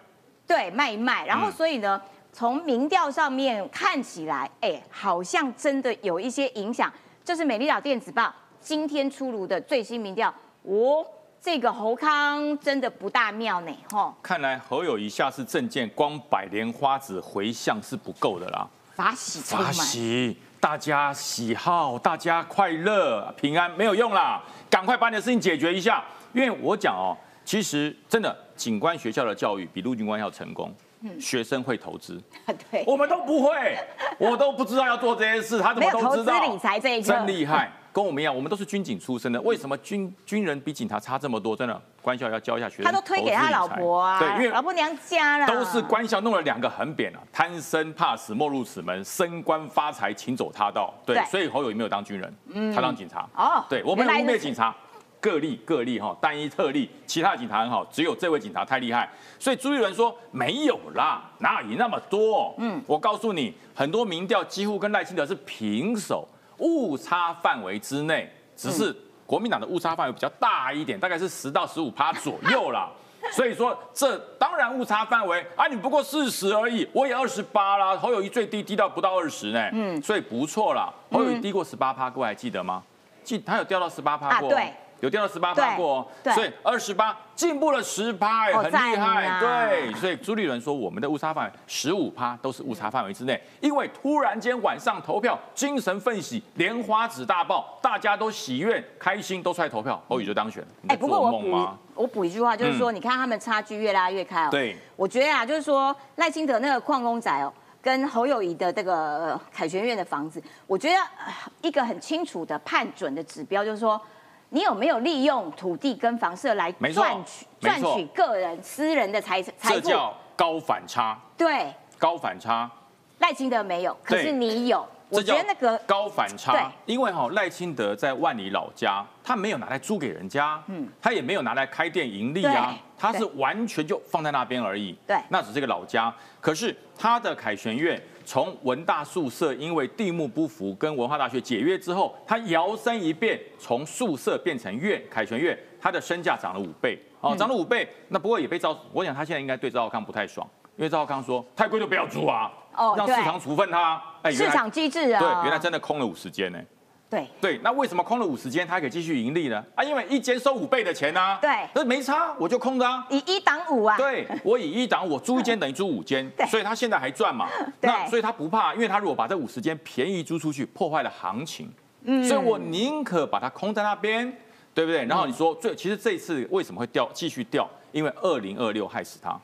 Speaker 1: 对，卖一卖。然后
Speaker 2: 嗯
Speaker 1: 所以呢，从民调上面看起来，哎，好像真的有一些影响。就是美丽岛电子报今天出炉的最新民调，哦，这个侯康真的不大妙呢，吼，
Speaker 2: 看来侯友谊下次证件光百莲花指回向是不够的啦，
Speaker 1: 法喜充
Speaker 2: 法。喜，大家喜好，大家快乐平安没有用啦，赶快把你的事情解决一下。因为我讲哦，其实真的警官学校的教育比陆军官要成功，学生会投资，
Speaker 1: 对，
Speaker 2: 我们都不会，我都不知道要做这些事，他怎么都知道？
Speaker 1: 理财这一科
Speaker 2: 真厉害，跟我们一样，我们都是军警出身的，为什么军军人比警察差这么多？真的，官校要教一下学生，
Speaker 1: 他都推给他老婆啊，
Speaker 2: 对，因为
Speaker 1: 老婆娘家了，
Speaker 2: 都是官校弄了两个横匾啊，贪生怕死莫入此门，升官发财请走他道。对，所以侯友谊没有当军人，
Speaker 1: 嗯
Speaker 2: 他当警察。
Speaker 1: 哦
Speaker 2: 对，我们污蔑警察。个例个例哈，单一特例，其他警察很好，只有这位警察太厉害。所以朱立伦说没有啦，哪有那么多？嗯，我告诉你，很多民调几乎跟赖清德是平手，误差范围之内，只是国民党的误差范围比较大一点，大概是十到十五趴左右啦。所以说，这当然误差范围啊，你不过四十而已，我也二十八啦，侯友谊最低低到不到二十呢，嗯，所以不错啦。侯友谊低过十八趴，各位还记得吗？记他有掉到十八趴过哦，
Speaker 1: 啊对
Speaker 2: 有掉到十八趴过哦，
Speaker 1: 对。
Speaker 2: 所以二十八进步了十趴，很厉害，
Speaker 1: 啊。
Speaker 2: 对。所以朱立伦说，我们的误差范围十五趴都是误差范围之内，因为突然间晚上投票，精神奋起，莲花指大爆，大家都喜悦开心，都出来投票，侯友宜就当选
Speaker 1: 哎，不过
Speaker 2: 做
Speaker 1: 我补？我补一句话，就是说，
Speaker 2: 嗯。
Speaker 1: 你看他们差距越拉越开哦。
Speaker 2: 对，
Speaker 1: 我觉得啊，就是说赖清德那个矿工仔哦，跟侯友谊的这个呃凯旋院的房子，我觉得呃一个很清楚的判准的指标，就是说你有没有利用土地跟房舍来赚取赚取个人私人的财财富。
Speaker 2: 这叫高反差，
Speaker 1: 对，
Speaker 2: 高反差。
Speaker 1: 赖清德没有，可是你有。我觉得那个
Speaker 2: 高反差，因为哈赖清德在万里老家，他没有拿来租给人家，嗯，他也没有拿来开店盈利啊，他是完全就放在那边而已，
Speaker 1: 对。
Speaker 2: 那只是个老家。可是他的凯旋院从文大宿舍因为地目不符跟文化大学解约之后，他摇身一变从宿舍变成院，凯旋院，他的身价涨了五倍，哦，涨了五倍。那不过也被赵，我想他现在应该对赵浩康不太爽，因为赵浩康说太贵就不要租啊，
Speaker 1: 哦对
Speaker 2: 让市场处分他，哎
Speaker 1: 市场机制啊，
Speaker 2: 对，原来真的空了五十间呢。
Speaker 1: 对
Speaker 2: 对，那为什么空了五十间，它还可以继续盈利呢？啊，因为一间收五倍的钱啊。
Speaker 1: 对
Speaker 2: 那没差，我就空的啊。
Speaker 1: 以一挡五啊，
Speaker 2: 对，我以一挡，我租一间等于租五间，所以他现在还赚嘛。那所以他不怕，因为他如果把这五十间便宜租出去，破坏了行情，
Speaker 1: 嗯
Speaker 2: 所以我宁可把它空在那边，对不对？然后你说最，其实这一次为什么会掉，继续掉？因为二零二六害死他。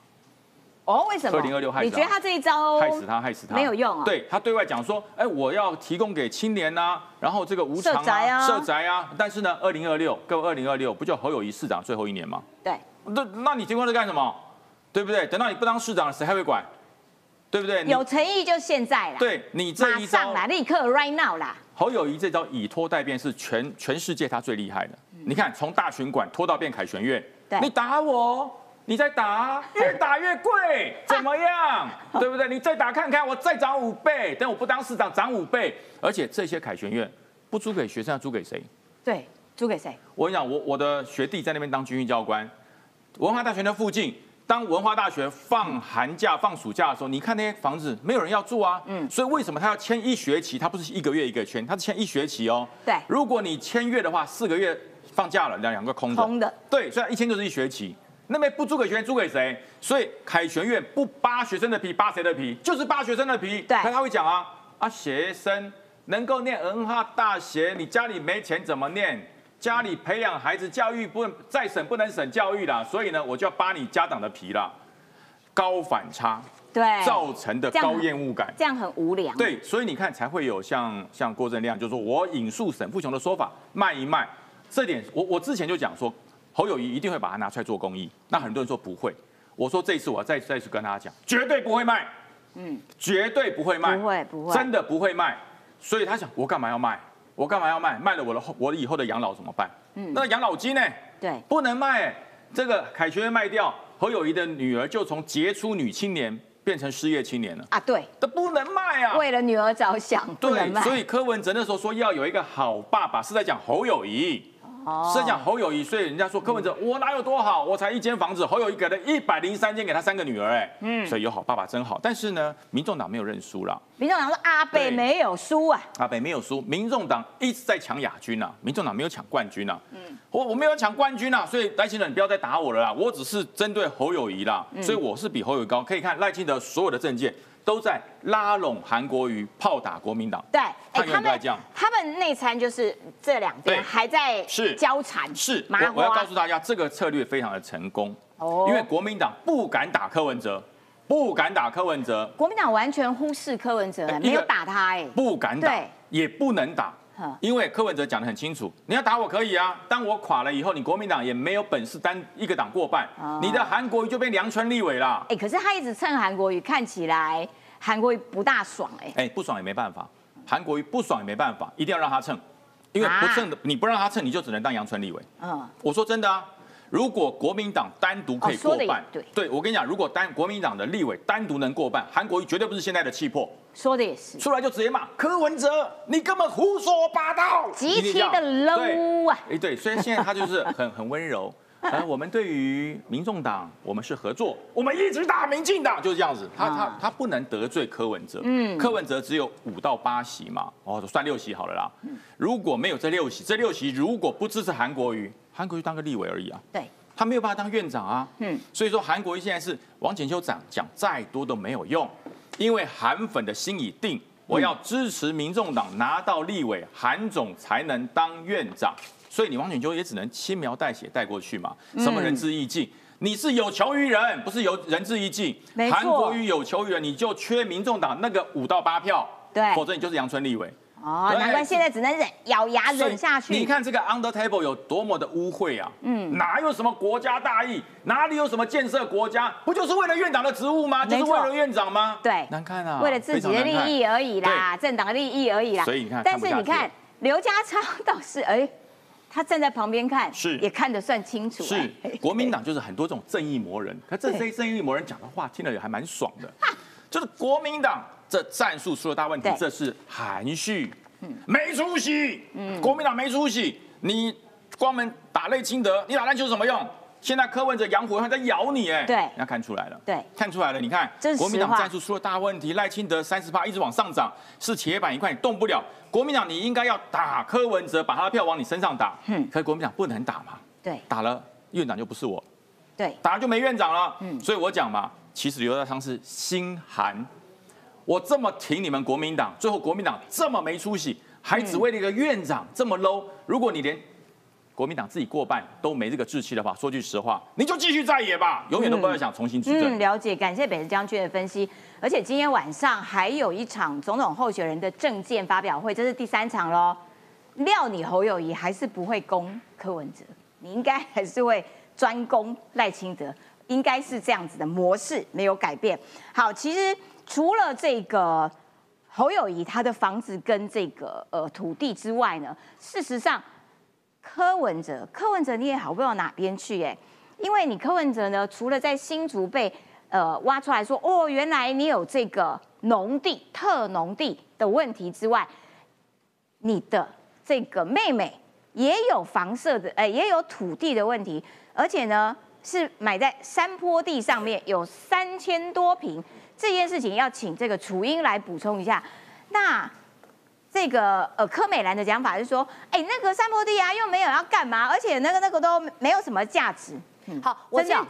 Speaker 1: 哦，为什么？
Speaker 2: 二零二六害死他
Speaker 1: 你觉得他这一招
Speaker 2: 害死他，害死他，
Speaker 1: 没有用啊
Speaker 2: 对他对外讲说，哎，我要提供给青年呐、然后这个无偿
Speaker 1: 社宅啊
Speaker 2: 社宅啊。但是呢，二零二六，各位，二零二六不就侯友谊市长最后一年吗？
Speaker 1: 对，
Speaker 2: 那那你结婚是干什么？对不对？等到你不当市长了，谁还会管？对不对？
Speaker 1: 有诚意就现在啦，
Speaker 2: 对你这
Speaker 1: 马
Speaker 2: 一招
Speaker 1: 上啦，立刻 right now 啦，
Speaker 2: 侯友谊这招以拖代变是全全世界他最厉害的。你看，从大巡馆拖到变凯旋院
Speaker 1: 对，
Speaker 2: 你打我，你再打，越打越贵，怎么样？对不对？你再打看看，我再涨五倍，等我不当市长涨五倍，而且这些凯旋院不租给学生，要租给谁？
Speaker 1: 对，租给谁？
Speaker 2: 我跟你讲，我我的学弟在那边当军训教官，文化大学那附近，当文化大学放寒假、放暑假的时候，你看那些房子没有人要住啊，嗯，所以为什么他要签一学期？他不是一个月一个签，他是签一学期哦。
Speaker 1: 对
Speaker 2: 如果你签月的话，四个月放假了，两两个空的。
Speaker 1: 空的。
Speaker 2: 对，所以一签就是一学期。那边不租给学生，租给谁？所以凯旋院不扒学生的皮，扒谁的皮？就是扒学生的皮。
Speaker 1: 对
Speaker 2: 可他会讲啊啊，学生能够念文化大学，你家里没钱怎么念？家里培养孩子教育不能再省不能省教育啦，所以呢，我就要扒你家长的皮啦，高反差
Speaker 1: 对，
Speaker 2: 造成的高厌恶感。
Speaker 1: 这样很无良。，
Speaker 2: 对，所以你看才会有像像郭正亮，就是说我引述沈富雄的说法，卖一卖，这点我我之前就讲说，侯友谊一定会把它拿出来做公益，那很多人说不会，我说这一次我要再再次跟大家讲，绝对不会卖，
Speaker 1: 嗯，
Speaker 2: 绝对不会卖，
Speaker 1: 不会不会
Speaker 2: 真的不会卖，所以他想我干嘛要卖？我干嘛要卖？卖了我的后我以后的养老怎么办？嗯那养老金呢？
Speaker 1: 对，
Speaker 2: 不能卖。这个凯旋卖掉，侯友谊的女儿就从杰出女青年变成失业青年了
Speaker 1: 啊！对，
Speaker 2: 这不能卖啊！
Speaker 1: 为了女儿着想，不能卖。
Speaker 2: 所以柯文哲那时候说要有一个好爸爸，是在讲侯友谊。是讲侯友谊，所以人家说柯文哲我哪有多好，我才一间房子，侯友谊给了一百零三间给他三个女儿，哎，嗯，所以有好爸爸真好。但是呢，民众党没有认输了。
Speaker 1: 民众党说阿北没有输啊，
Speaker 2: 阿北没有输，民众党一直在抢亚军啊，民众党没有抢冠军啊。嗯，我我没有抢冠军啊，所以赖清德你不要再打我了啦，我只是针对侯友谊啦，所以我是比侯友谊高。可以看赖清德所有的政见。都在拉拢韩国瑜炮打国民党，
Speaker 1: 对，他们他们内参就是这两边还在是交缠，
Speaker 2: 是我我要告诉大家，这个策略非常的成功哦，因为国民党不敢打柯文哲，不敢打柯文哲，
Speaker 1: 国民党完全忽视柯文哲，没有打他，哎，
Speaker 2: 不敢打，也不能打，因为柯文哲讲得很清楚，你要打我可以啊，当我垮了以后，你国民党也没有本事单一个党过半，你的韩国瑜就变梁春立委了，
Speaker 1: 哎，可是他一直蹭韩国瑜，看起来。韩国瑜不大爽哎，
Speaker 2: 哎不爽也没办法，韩国瑜不爽也没办法，一定要让他蹭，因为不蹭的你不让他蹭，你就只能当杨春立委。嗯，我说真的啊，如果国民党单独可以过半，对，对我跟你讲，如果单国民党的立委单独能过半，韩国瑜绝对不是现在的气魄。
Speaker 1: 说的也是，
Speaker 2: 出来就直接骂柯文哲，你根本胡说八道，
Speaker 1: 极其的 low 啊！
Speaker 2: 哎对，虽然现在他就是很 很温柔。呃，我们对于民众党，我们是合作，我们一直打民进党，就是这样子。他他他不能得罪柯文哲，嗯，柯文哲只有五到八席嘛，哦，算六席好了啦。如果没有这六席，这六席如果不支持韩国瑜，韩国瑜当个立委而已啊，
Speaker 1: 对，
Speaker 2: 他没有办法当院长啊，嗯，所以说韩国瑜现在是王简秋长讲再多都没有用，因为韩粉的心已定，我要支持民众党拿到立委，韩总才能当院长。所以你王选秋也只能轻描淡写带过去嘛？什么仁至义尽？你是有求于人，不是有仁至义尽。韩国瑜有求于人，你就缺民众党那个五到八票，
Speaker 1: 对，
Speaker 2: 否则你就是阳春立委。
Speaker 1: 哦，难怪现在只能忍，咬牙忍下去。
Speaker 2: 你看这个 under table 有多么的污秽啊！嗯，哪有什么国家大义？哪里有什么建设国家？不就是为了院长的职务吗？就是为了院长吗？
Speaker 1: 对，
Speaker 2: 难看啊！
Speaker 1: 为了自己的利益而已啦，政党的利益而已啦。
Speaker 2: 所以你看，
Speaker 1: 但是你看刘家昌倒是哎。他站在旁边看，
Speaker 2: 是
Speaker 1: 也看得算清楚。
Speaker 2: 是 国民党就是很多这种正义魔人，可这些正义魔人讲的话听了也还蛮爽的。就是国民党这战术出了大问题，这是含蓄，没出息。嗯，国民党没出息，你关门打赖清德，你打篮球有什么用？现在柯文哲、杨虎还在咬你，哎，
Speaker 1: 对，
Speaker 2: 那看出来了，
Speaker 1: 对，
Speaker 2: 看出来了。你看，国民党战术出了大问题，赖清德三十八一直往上涨，是铁板一块，你动不了。国民党你应该要打柯文哲，把他的票往你身上打。嗯，可是国民党不能打嘛，
Speaker 1: 对，
Speaker 2: 打了院长就不是我，
Speaker 1: 对，
Speaker 2: 打了就没院长了。嗯，所以我讲嘛，其实刘家昌是心寒。我这么挺你们国民党，最后国民党这么没出息，还只为了一个院长这么 low。如果你连国民党自己过半都没这个志气的话，说句实话，你就继续在野吧，永远都不要想重新执政。
Speaker 1: 嗯，了解，感谢北市将军的分析。而且今天晚上还有一场总统候选人的政见发表会，这是第三场喽。料你侯友谊还是不会攻柯文哲，你应该还是会专攻赖清德，应该是这样子的模式没有改变。好，其实除了这个侯友谊他的房子跟这个呃土地之外呢，事实上。柯文哲，柯文哲你也好不到哪边去耶，因为你柯文哲呢，除了在新竹被呃挖出来说哦，原来你有这个农地特农地的问题之外，你的这个妹妹也有房舍的，哎，也有土地的问题，而且呢是买在山坡地上面，有三千多平，这件事情要请这个楚英来补充一下，那。这个呃，柯美兰的讲法是说，哎，那个山坡地啊，又没有要干嘛，而且那个那个都没有什么价值。
Speaker 10: 好，我讲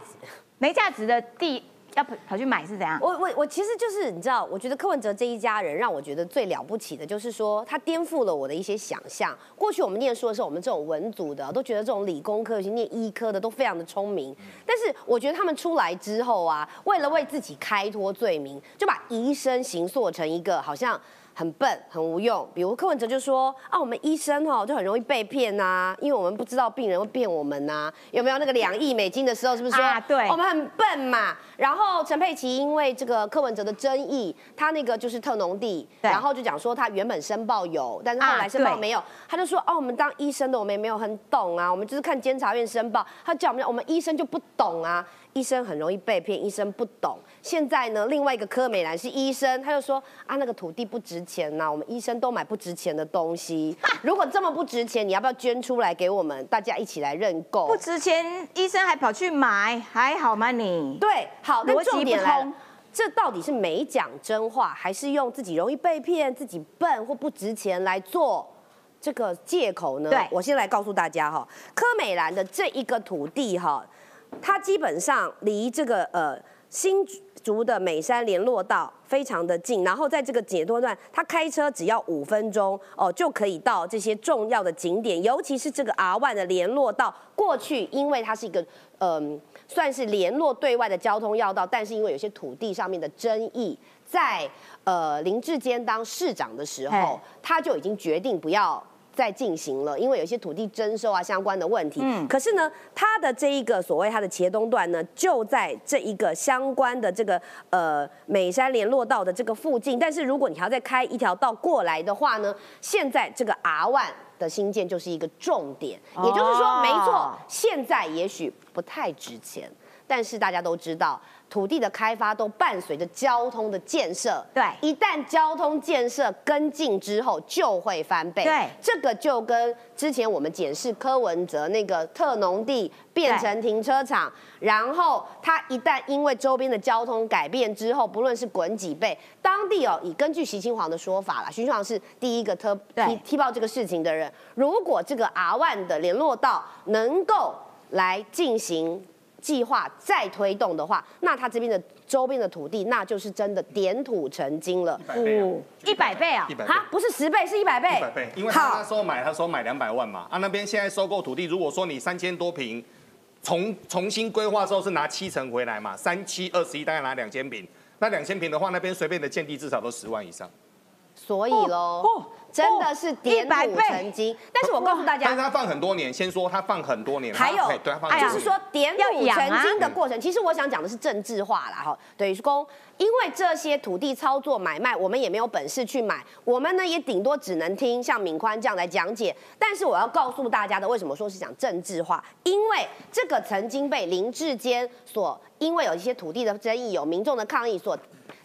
Speaker 1: 没价值的地要跑跑去买是怎样？
Speaker 10: 我我我其实就是你知道，我觉得柯文哲这一家人让我觉得最了不起的就是说，他颠覆了我的一些想象。过去我们念书的时候，我们这种文组的都觉得这种理工科，尤其念医科的都非常的聪明。但是我觉得他们出来之后啊，为了为自己开脱罪名，就把医生形塑成一个好像。很笨、很无用。比如柯文哲就说啊，我们医生哦就很容易被骗呐、因为我们不知道病人会骗我们呐、有没有那个两亿美金的时候，是不是说、
Speaker 1: 啊对
Speaker 10: 我们很笨嘛？然后陈佩琪因为这个柯文哲的争议，他那个就是特农地，然后就讲说他原本申报有，但是后来申报没有，他就说哦，我们当医生的我们也没有很懂啊，我们就是看监察院申报，他叫我们我们医生就不懂啊，医生很容易被骗，医生不懂。现在呢，另外一个柯美兰是医生，他就说啊，那个土地不值钱呐、我们医生都买不值钱的东西，如果这么不值钱，你要不要捐出来给我们，大家一起来认购？
Speaker 1: 不值钱，医生还跑去买，还好吗你？
Speaker 10: 对，好，那重点 这到底是没讲真话，还是用自己容易被骗、自己笨或不值钱来做这个借口呢？
Speaker 1: 对
Speaker 10: 我先来告诉大家哈，柯美兰的这一个土地哈，它基本上离这个呃新竹的美山联络道非常的近，然后在这个解脱段，它开车只要五分钟哦就可以到这些重要的景点，尤其是这个 R One 的联络道。过去因为它是一个嗯、算是联络对外的交通要道，但是因为有些土地上面的争议，在呃林志坚当市长的时候，他就已经决定不要。再进行了，因为有一些土地征收啊相关的问题。
Speaker 1: 嗯
Speaker 10: 可是呢，它的这一个所谓它的茄东段呢，就在这一个相关的这个呃美山联络道的这个附近。但是如果你还要再开一条道过来的话呢，现在这个 R One 的新建就是一个重点，也就是说，
Speaker 1: 哦
Speaker 10: 没错，现在也许不太值钱，但是大家都知道，土地的开发都伴随着交通的建设。
Speaker 1: 对
Speaker 10: 一旦交通建设跟进之后，就会翻倍。
Speaker 1: 对
Speaker 10: 这个就跟之前我们检视柯文哲那个特农地变成停车场，然后它一旦因为周边的交通改变之后，不论是滚几倍，当地哦，以根据徐清煌的说法啦，徐清煌是第一个特
Speaker 1: 对
Speaker 10: 踢踢爆这个事情的人。如果这个 R One 的联络道能够来进行计划再推动的话，那它这边的周边的土地，那就是真的点土成金了。
Speaker 1: 一百倍啊
Speaker 9: 一！百
Speaker 10: 不是十倍，是一百倍。
Speaker 9: 一百倍，因为他那
Speaker 10: 好，
Speaker 9: 时候买，他说买两百万嘛，啊那边现在收购土地，如果说你三千多平，重重新规划之后是拿七成回来嘛，三七二十一大概拿两千平，那两千平的话，那边随便的建地至少都十万以上。
Speaker 10: 所以喽，
Speaker 1: 哦
Speaker 10: 真的是点土
Speaker 1: 100倍
Speaker 10: 成金。但是我告诉大家，
Speaker 9: 但是他放很多年，先说他放很多年，
Speaker 10: 还有
Speaker 9: 对他放
Speaker 10: 就是说点土成金的过程，其实我想讲的是政治化啦，哈，等于公，因为这些土地操作买卖，我们也没有本事去买，我们呢也顶多只能听像敏宽这样来讲解。但是我要告诉大家的，为什么说是讲政治化？因为这个曾经被林志坚所因为有一些土地的争议，有民众的抗议所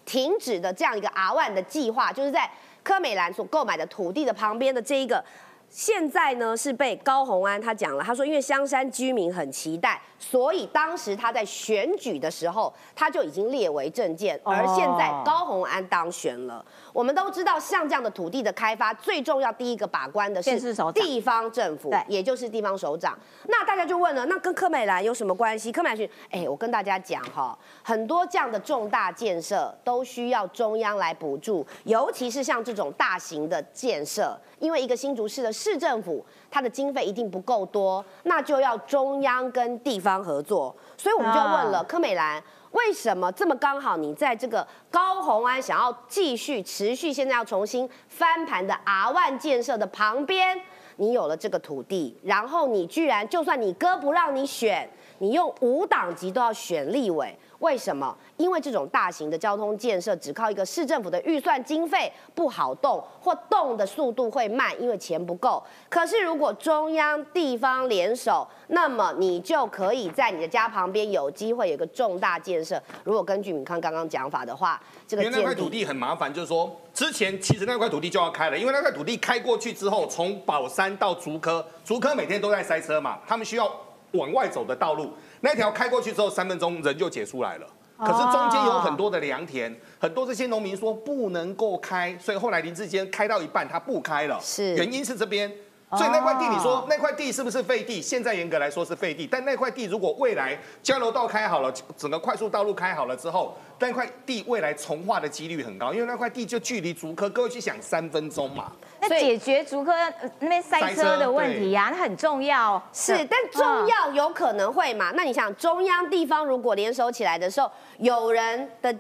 Speaker 10: 停止的这样一个 R One 的计划，就是在柯美兰所购买的土地的旁边的这一个。现在呢是被高鸿安他讲了，他说因为香山居民很期待，所以当时他在选举的时候他就已经列为证件，而现在高鸿安当选了。我们都知道，像这样的土地的开发，最重要第一个把关的是地方政府
Speaker 1: 对，
Speaker 10: 也就是地方首长。那大家就问了，那跟柯美兰有什么关系？柯美兰是，哎，我跟大家讲哈，很多这样的重大建设都需要中央来补助，尤其是像这种大型的建设，因为一个新竹市的市政府，它的经费一定不够多，那就要中央跟地方合作。所以我们就问了
Speaker 1: 啊
Speaker 10: 柯美兰。为什么这么刚好？你在这个高洪安想要继续持续，现在要重新翻盘的 R 万建设的旁边，你有了这个土地，然后你居然就算你哥不让你选，你用五党籍都要选立委，为什么？因为这种大型的交通建设，只靠一个市政府的预算经费不好动，或动的速度会慢，因为钱不够。可是如果中央地方联手，那么你就可以在你的家旁边有机会有个重大建设。如果根据敏康刚刚讲法的话，这个
Speaker 9: 因为那块土地很麻烦，就是说之前其实那块土地就要开了，因为那块土地开过去之后，从宝山到竹科，竹科每天都在塞车嘛，他们需要往外走的道路，那条开过去之后，三分钟人就解出来了。可是中间有很多的良田，很多这些农民说不能够开，所以后来林志坚开到一半他不开了，
Speaker 10: 是
Speaker 9: 原因是这边。所以那块地，你说那块地是不是废地？现在严格来说是废地，但那块地如果未来交流道开好了，整个快速道路开好了之后，那块地未来重化的几率很高，因为那块地就距离竹科，各位去想三分钟嘛。
Speaker 1: 那解决竹科呃那边塞车的问题呀、那很重要。
Speaker 10: 是，但重要有可能会嘛？那你想，中央地方如果联手起来的时候，有人的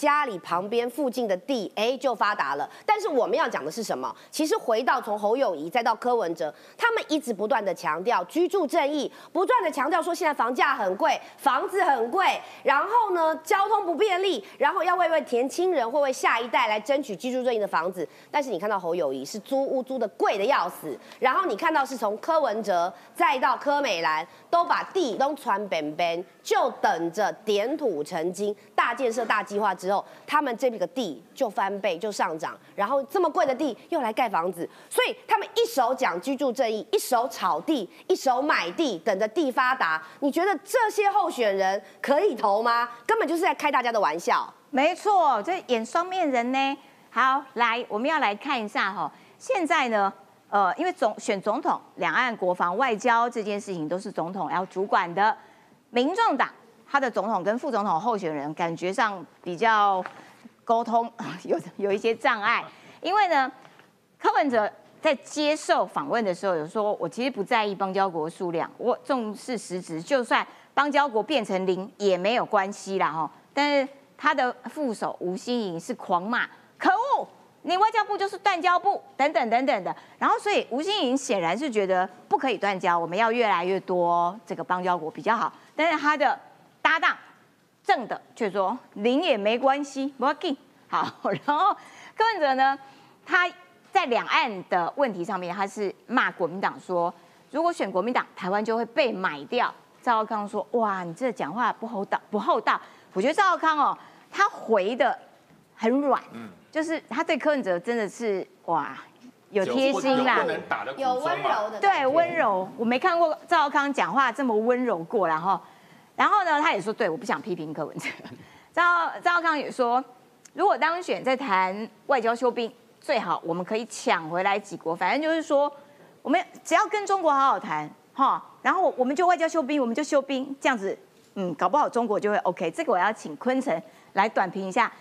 Speaker 10: 家里旁边附近的地，哎，就发达了。但是我们要讲的是什么？其实回到从侯友谊再到柯文哲，他们一直不断的强调居住正义，不断的强调说现在房价很贵，房子很贵，然后呢交通不便利，然后要为为年轻人或为下一代来争取居住正义的房子。但是你看到侯友谊是租屋租的贵的要死，然后你看到是从柯文哲再到柯美兰，都把地都传边边，就等着点土成金，大建设大计划之后，他们这个地就翻倍就上涨，然后这么贵的地又来盖房子，所以他们一手讲居住正义，一手炒地，一手买地，等着地发达。你觉得这些候选人可以投吗？根本就是在开大家的玩笑。
Speaker 1: 没错，这演双面人呢。好，来，我们要来看一下哈。现在呢，呃，因为总选总统、两岸国防、外交这件事情都是总统要主管的。民众党他的总统跟副总统候选人感觉上比较沟通 有有一些障碍，因为呢，柯文哲在接受访问的时候有说，我其实不在意邦交国数量，我重视实质，就算邦交国变成零也没有关系啦哈。但是他的副手吴欣颖是狂骂。你外交部就是断交部，等等等等的。然后，所以吴欣颖显然是觉得不可以断交，我们要越来越多这个邦交国比较好。但是他的搭档正的却说零也没关系，不要紧。好，然后柯文哲呢，他在两岸的问题上面，他是骂国民党说，如果选国民党，台湾就会被买掉。赵浩康说，哇，你这讲话不厚道，不厚道。我觉得赵浩康哦，他回的很软。就是他对柯文哲真的是哇，有贴心啦，
Speaker 10: 有温柔的，
Speaker 1: 对温柔，我没看过赵康讲话这么温柔过，然后，然后呢，他也说，对，我不想批评柯文哲。赵赵康也说，如果当选再谈外交修兵，最好我们可以抢回来几国，反正就是说，我们只要跟中国好好谈哈，然后我们就外交修兵，我们就修兵，这样子，嗯，搞不好中国就会 OK。这个我要请坤城来短评一下。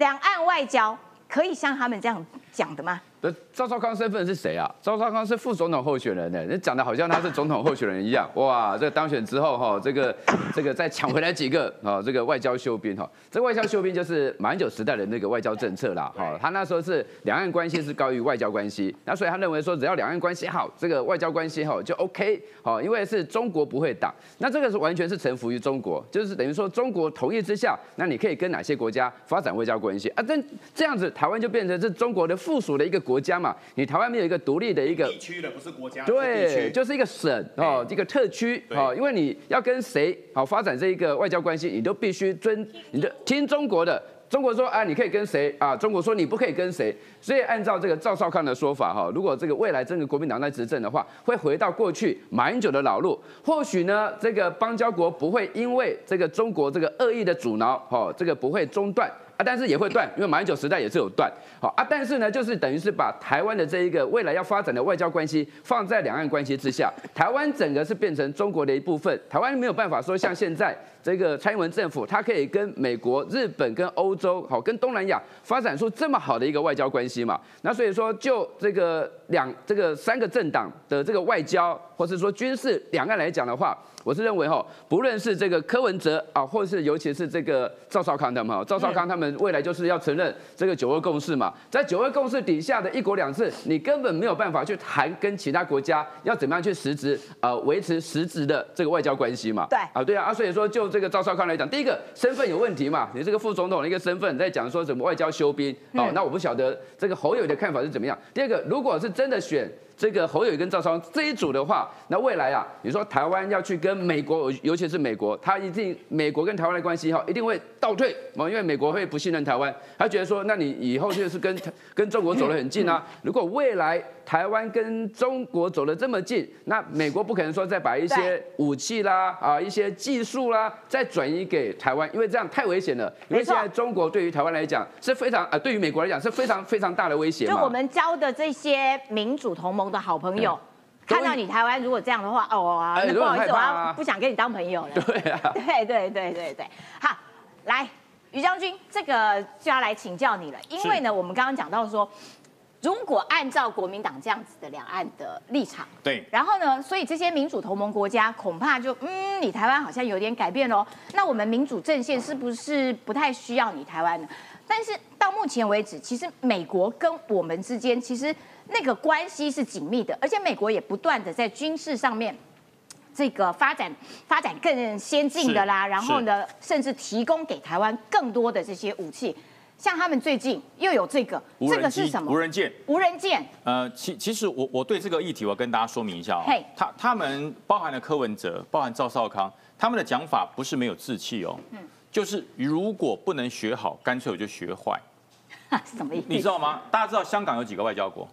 Speaker 1: 两岸外交可以像他们这样讲的吗？
Speaker 11: 那赵少康身份是谁啊？赵少康是副总统候选人呢，你讲的好像他是总统候选人一样。哇，这个当选之后哈，这个这个再抢回来几个啊，这个外交修兵哈，这外交修兵就是马英九时代的那个外交政策啦哈。他那时候是两岸关系是高于外交关系，那所以他认为说只要两岸关系好，这个外交关系好就 OK 好，因为是中国不会打。那这个是完全是臣服于中国，就是等于说中国同意之下，那你可以跟哪些国家发展外交关系啊？这这样子台湾就变成是中国的附属的一个。国家嘛，你台湾没有一个独立的一个
Speaker 9: 地区的，不是国家，
Speaker 11: 对，就是一个省哦，一个特区哦，因为你要跟谁好发展这一个外交关系，你都必须遵，你就听中国的。中国说啊，你可以跟谁啊？中国说你不可以跟谁。所以按照这个赵少康的说法哈，如果这个未来真的国民党在执政的话，会回到过去马英九的老路。或许呢，这个邦交国不会因为这个中国这个恶意的阻挠，哈，这个不会中断。但是也会断，因为马英九时代也是有断，好啊。但是呢，就是等于是把台湾的这一个未来要发展的外交关系放在两岸关系之下，台湾整个是变成中国的一部分，台湾没有办法说像现在这个蔡英文政府，他可以跟美国、日本、跟欧洲，好跟东南亚发展出这么好的一个外交关系嘛？那所以说，就这个两这个三个政党的这个外交，或是说军事两岸来讲的话。我是认为哈，不论是这个柯文哲啊，或是尤其是这个赵少康他们哈，赵少康他们未来就是要承认这个九二共识嘛，在九二共识底下的一国两制，你根本没有办法去谈跟其他国家要怎么样去实质呃维持实质的这个外交关系嘛。
Speaker 1: 对
Speaker 11: 啊，对啊，啊，所以说就这个赵少康来讲，第一个身份有问题嘛，你这个副总统的一个身份在讲说什么外交休兵，哦，那我不晓得这个侯友的看法是怎么样。第二个，如果是真的选。这个侯友谊跟赵超这一组的话，那未来啊，你说台湾要去跟美国，尤其是美国，他一定美国跟台湾的关系哈，一定会倒退哦，因为美国会不信任台湾，他觉得说，那你以后就是跟跟中国走得很近啊。如果未来台湾跟中国走得这么近，那美国不可能说再把一些武器啦啊一些技术啦再转移给台湾，因为这样太危险了。因为现在中国对于台湾来讲是非常啊，对于美国来讲是非常非常大的威胁。
Speaker 1: 就我们交的这些民主同盟。的好朋友看到你台湾如果这样的话，哦，那不好意思，我要不想跟你当朋友了。
Speaker 11: 对啊，
Speaker 1: 对对对对对，好，来于将军，这个就要来请教你了，因为呢，我们刚刚讲到说，如果按照国民党这样子的两岸的立场，
Speaker 2: 对，
Speaker 1: 然后呢，所以这些民主同盟国家恐怕就嗯，你台湾好像有点改变喽。那我们民主阵线是不是不太需要你台湾呢？但是到目前为止，其实美国跟我们之间其实那个关系是紧密的，而且美国也不断的在军事上面。这个发展发展更先进的啦，然后呢，甚至提供给台湾更多的这些武器，像他们最近又有这个，这个是什么？
Speaker 2: 无人舰。
Speaker 1: 无人舰，
Speaker 2: 呃，其其实我我对这个议题，我跟大家说明一下哦
Speaker 1: 嘿。
Speaker 2: 他他们包含了柯文哲，包含赵少康，他们的讲法不是没有志气哦，
Speaker 1: 嗯
Speaker 2: 就是如果不能学好，干脆我就学坏。
Speaker 1: 什么意思？
Speaker 2: 你知道吗？大家知道香港有几个外交国？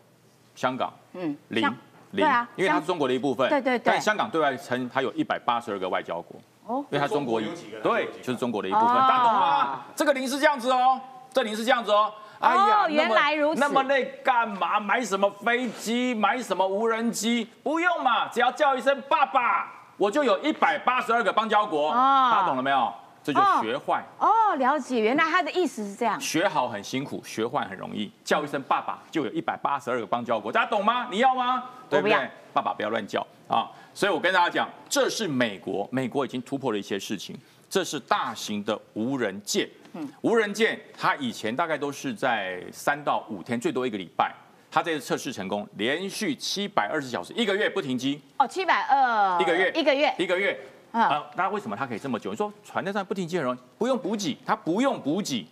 Speaker 2: 香港
Speaker 1: 嗯，
Speaker 2: 零零
Speaker 1: 对啊，
Speaker 2: 因为它是中国的一部分。
Speaker 1: 对对对
Speaker 2: 但香港对外称它有一百八十二个外交国，
Speaker 1: 哦
Speaker 2: 因为它中国
Speaker 9: 中国有几个
Speaker 2: 对，就是中国的一部分。
Speaker 1: 哦
Speaker 2: 大家懂吗？这个零是这样子哦，这零是这样子哦。哎呀，那么
Speaker 1: 原来如此
Speaker 2: 那么累干嘛？买什么飞机？买什么无人机？不用嘛，只要叫一声爸爸，我就有一百八十二个邦交国。
Speaker 1: 哦
Speaker 2: 大家懂了没有？这就
Speaker 1: 哦
Speaker 2: 学坏。
Speaker 1: 哦，了解，原来他的意思是这样。
Speaker 2: 学好很辛苦，学坏很容易。叫一声爸爸，就有一百八十二个邦交国，大家懂吗？你要吗？对不对？爸爸不要乱叫啊！所以我跟大家讲，这是美国，美国已经突破了一些事情。这是大型的无人舰，
Speaker 1: 嗯
Speaker 2: 无人舰它以前大概都是在三到五天，最多一个礼拜。它这次测试成功，连续七百二十小时，一个月不停机，
Speaker 1: 哦，七百二，
Speaker 2: 一个月，
Speaker 1: 一个月，
Speaker 2: 一个月。那为什么它可以这么久？你说船在上不停机很容易，不用补给，它不用补给，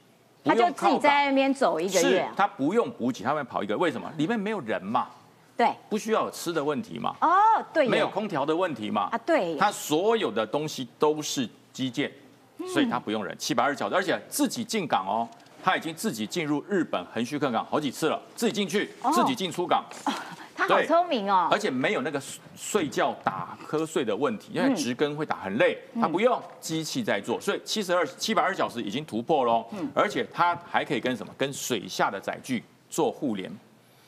Speaker 2: 不
Speaker 1: 他就自己在那边走一个月。
Speaker 2: 他不用补给，他们跑一个，为什么？里面没有人嘛，
Speaker 1: 对，
Speaker 2: 不需要有吃的问题嘛，
Speaker 1: 哦，对耶，
Speaker 2: 没有空调的问题嘛
Speaker 1: 啊，，对耶，
Speaker 2: 它所有的东西都是基建，
Speaker 1: 嗯。
Speaker 2: 所以它不用人，七百二十小时，而且自己进港哦，他已经自己进入日本横须贺港好几次了，自己进去，
Speaker 1: 哦。
Speaker 2: 自己进出港，
Speaker 1: 他好
Speaker 2: 对
Speaker 1: 聪明哦
Speaker 2: 而。且没有那个睡睡觉打瞌睡的问题，因为
Speaker 1: 嗯
Speaker 2: 直根会打很累，他不用机器在做，所以七十二七百二十小时已经突破喽，
Speaker 1: 嗯
Speaker 2: 而且它还可以跟什么？跟水下的载具做互联。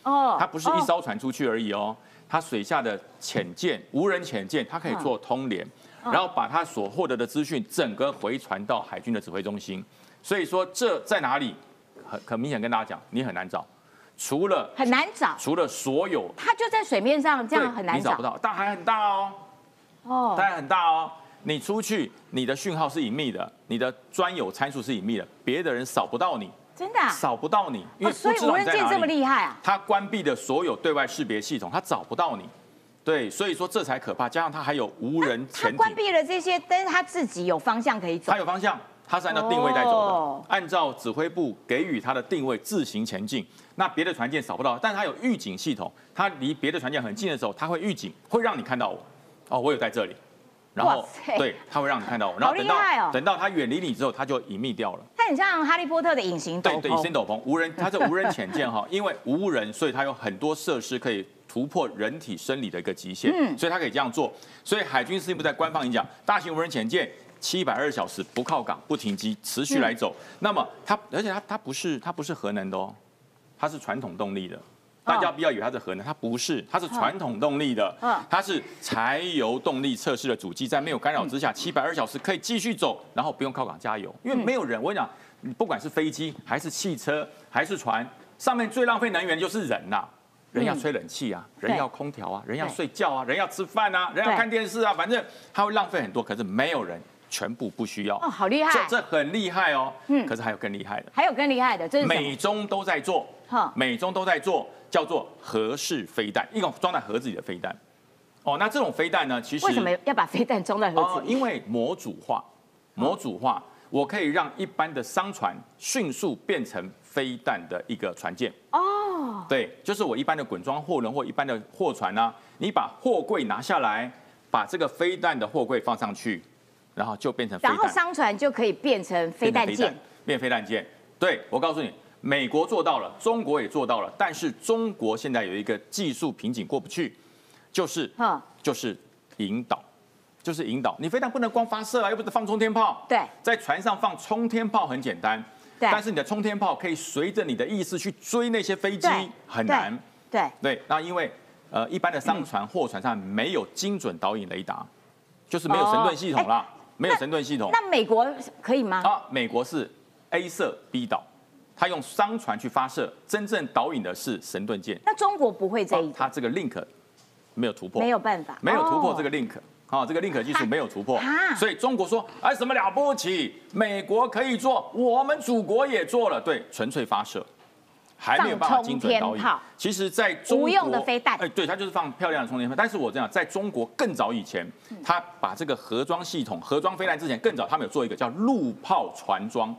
Speaker 1: 哦，
Speaker 2: 它不是一
Speaker 1: 哦
Speaker 2: 艘船出去而已哦，它水下的潜舰、无人潜舰，它可以做通联，
Speaker 1: 嗯
Speaker 2: 然后把它所获得的资讯整个回传到海军的指挥中心。所以说这在哪里？很很明显跟大家讲，你很难找，除了
Speaker 1: 很难找，
Speaker 2: 除了所有
Speaker 1: 它就在水面上，这样很难
Speaker 2: 你找不到，大海很大哦，
Speaker 1: 哦
Speaker 2: 当，然很大哦。你出去，你的讯号是隐秘的，你的专有参数是隐秘的，别的人扫不到你，
Speaker 1: 真的啊，
Speaker 2: 扫不到你，因为
Speaker 1: 哦，所以无人机这么。厉害啊，
Speaker 2: 它关闭的所有对外识别系统，它找不到你。对，所以说这才可怕。加上它还有无人潜艇，
Speaker 1: 他关闭了这些，但是它自己有方向可以走
Speaker 2: 它。有方向，它是按照定位在走的，
Speaker 1: 哦
Speaker 2: 按照指挥部给予它的定位自行前进。那别的船舰扫不到，但是它有预警系统，它离别的船舰很近的时候，它会预警，会让你看到我。哦，我有在这里。然后对，它会让你看到我。然后等到等到它远离你之后，它就隐秘掉了。
Speaker 1: 它很像哈利波特的隐形斗
Speaker 2: 篷对，隐形。斗篷，无人，它是无人潜舰哈，因为无人，所以它有很多设施可以突破人体生理的一个极限，
Speaker 1: 嗯
Speaker 2: 所以它可以这样做。所以海军司令部在官方演讲，大型无人潜舰七百二十小时不靠港、不停机，持续来走。那么它，而且它它不是它不是核能的哦，它是传统动力的。大家不要以为它是核能，它不是，它是传统动力的。
Speaker 1: 嗯，
Speaker 2: 它是柴油动力测试的主机，在没有干扰之下，七百二小时可以继续走，然后不用靠港加油，因为没有人。我跟你讲，你不管是飞机还是汽车还是船，上面最浪费能源就是人呐、人要吹冷气啊，人要空调啊，人要睡觉啊，人要吃饭啊，人要看电视啊，反正它会浪费很多，可是没有人全部不需要。
Speaker 1: 哦，好厉害！
Speaker 2: 这这很厉害哦。
Speaker 1: 嗯。
Speaker 2: 可是还有更厉害的。
Speaker 1: 还有更厉害的，这是
Speaker 2: 美中都在做
Speaker 1: 哈，
Speaker 2: 美中都在做，叫做核式飞弹，一种装在盒子里的飞弹。哦，那这种飞弹呢，其实
Speaker 1: 为什么要把飞弹装在盒子
Speaker 2: 哦，
Speaker 1: 里？
Speaker 2: 因为模组化，模组化，我可以让一般的商船迅速变成飞弹的一个船舰。
Speaker 1: 哦，
Speaker 2: 对，就是我一般的滚装货轮或一般的货船呢、你把货柜拿下来，把这个飞弹的货柜放上去，然后就变成飞
Speaker 1: 然后。商船就可以变成飞弹舰。
Speaker 2: 变飞弹舰。对我告诉你，美国做到了，中国也做到了，但是中国现在有一个技术瓶颈过不去，就是
Speaker 1: 哼，
Speaker 2: 就是引导，就是引导。你非但不能光发射啊，又不是放冲天炮。
Speaker 1: 对，
Speaker 2: 在船上放冲天炮很简单，
Speaker 1: 对
Speaker 2: 但是你的冲天炮可以随着你的意思去追那些飞机，很难。
Speaker 1: 对，
Speaker 2: 对，那因为呃一般的商船、货船上没有精准导引雷达，就是没有神盾系统啦，没有神盾系统。
Speaker 1: 那美国可以吗？
Speaker 2: 啊，美国是 A 射 B 导它用商船去发射，真正导引的是神盾舰。
Speaker 1: 那中国不会这一
Speaker 2: 他这个 link 没有突破，
Speaker 1: 没有办法，
Speaker 2: 没有突破这
Speaker 1: 个。
Speaker 2: link。好、这个 link 技术没有突破
Speaker 1: 啊，
Speaker 2: 所以中国说，哎，什么了不起？美国可以做，我们祖国也做了，对，纯粹发射，还没有办法精准导引。其实，在中国
Speaker 1: 无用的飞弹
Speaker 2: 哎，对，它就是放漂亮的充电炮。但是我这样，在中国更早以前，
Speaker 1: 嗯
Speaker 2: 他把这个盒装系统、盒装飞弹之前更早，他们有做一个叫陆炮船装，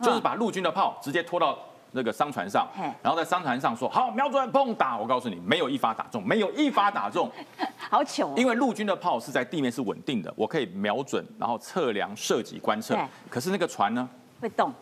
Speaker 2: 就是把陆军的炮直接拖到那个商船上
Speaker 1: 嘿，
Speaker 2: 然后在商船上说好瞄准砰打，我告诉你，没有一发打中，没有一发打中，
Speaker 1: 好糗哦。
Speaker 2: 因为陆军的炮是在地面是稳定的，我可以瞄准，然后测量、射击、观测。可是那个船呢，
Speaker 1: 会动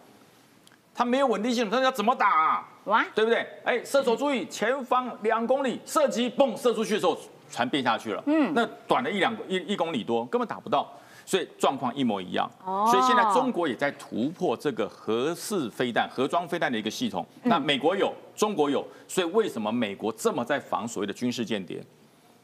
Speaker 2: 它没有稳定性，它要怎么打啊、
Speaker 1: 哇，
Speaker 2: 对不对？哎，射手注意，前方两公里射击，嘣，射出去的时候，船变下去了。嗯，那短了一两一一公里多，根本打不到，所以状况一模一样。
Speaker 1: 哦
Speaker 2: 所以现在中国也在突破这个核式飞弹、核装飞弹的一个系统。
Speaker 1: 嗯
Speaker 2: 那美国有，中国有，所以为什么美国这么在防所谓的军事间谍？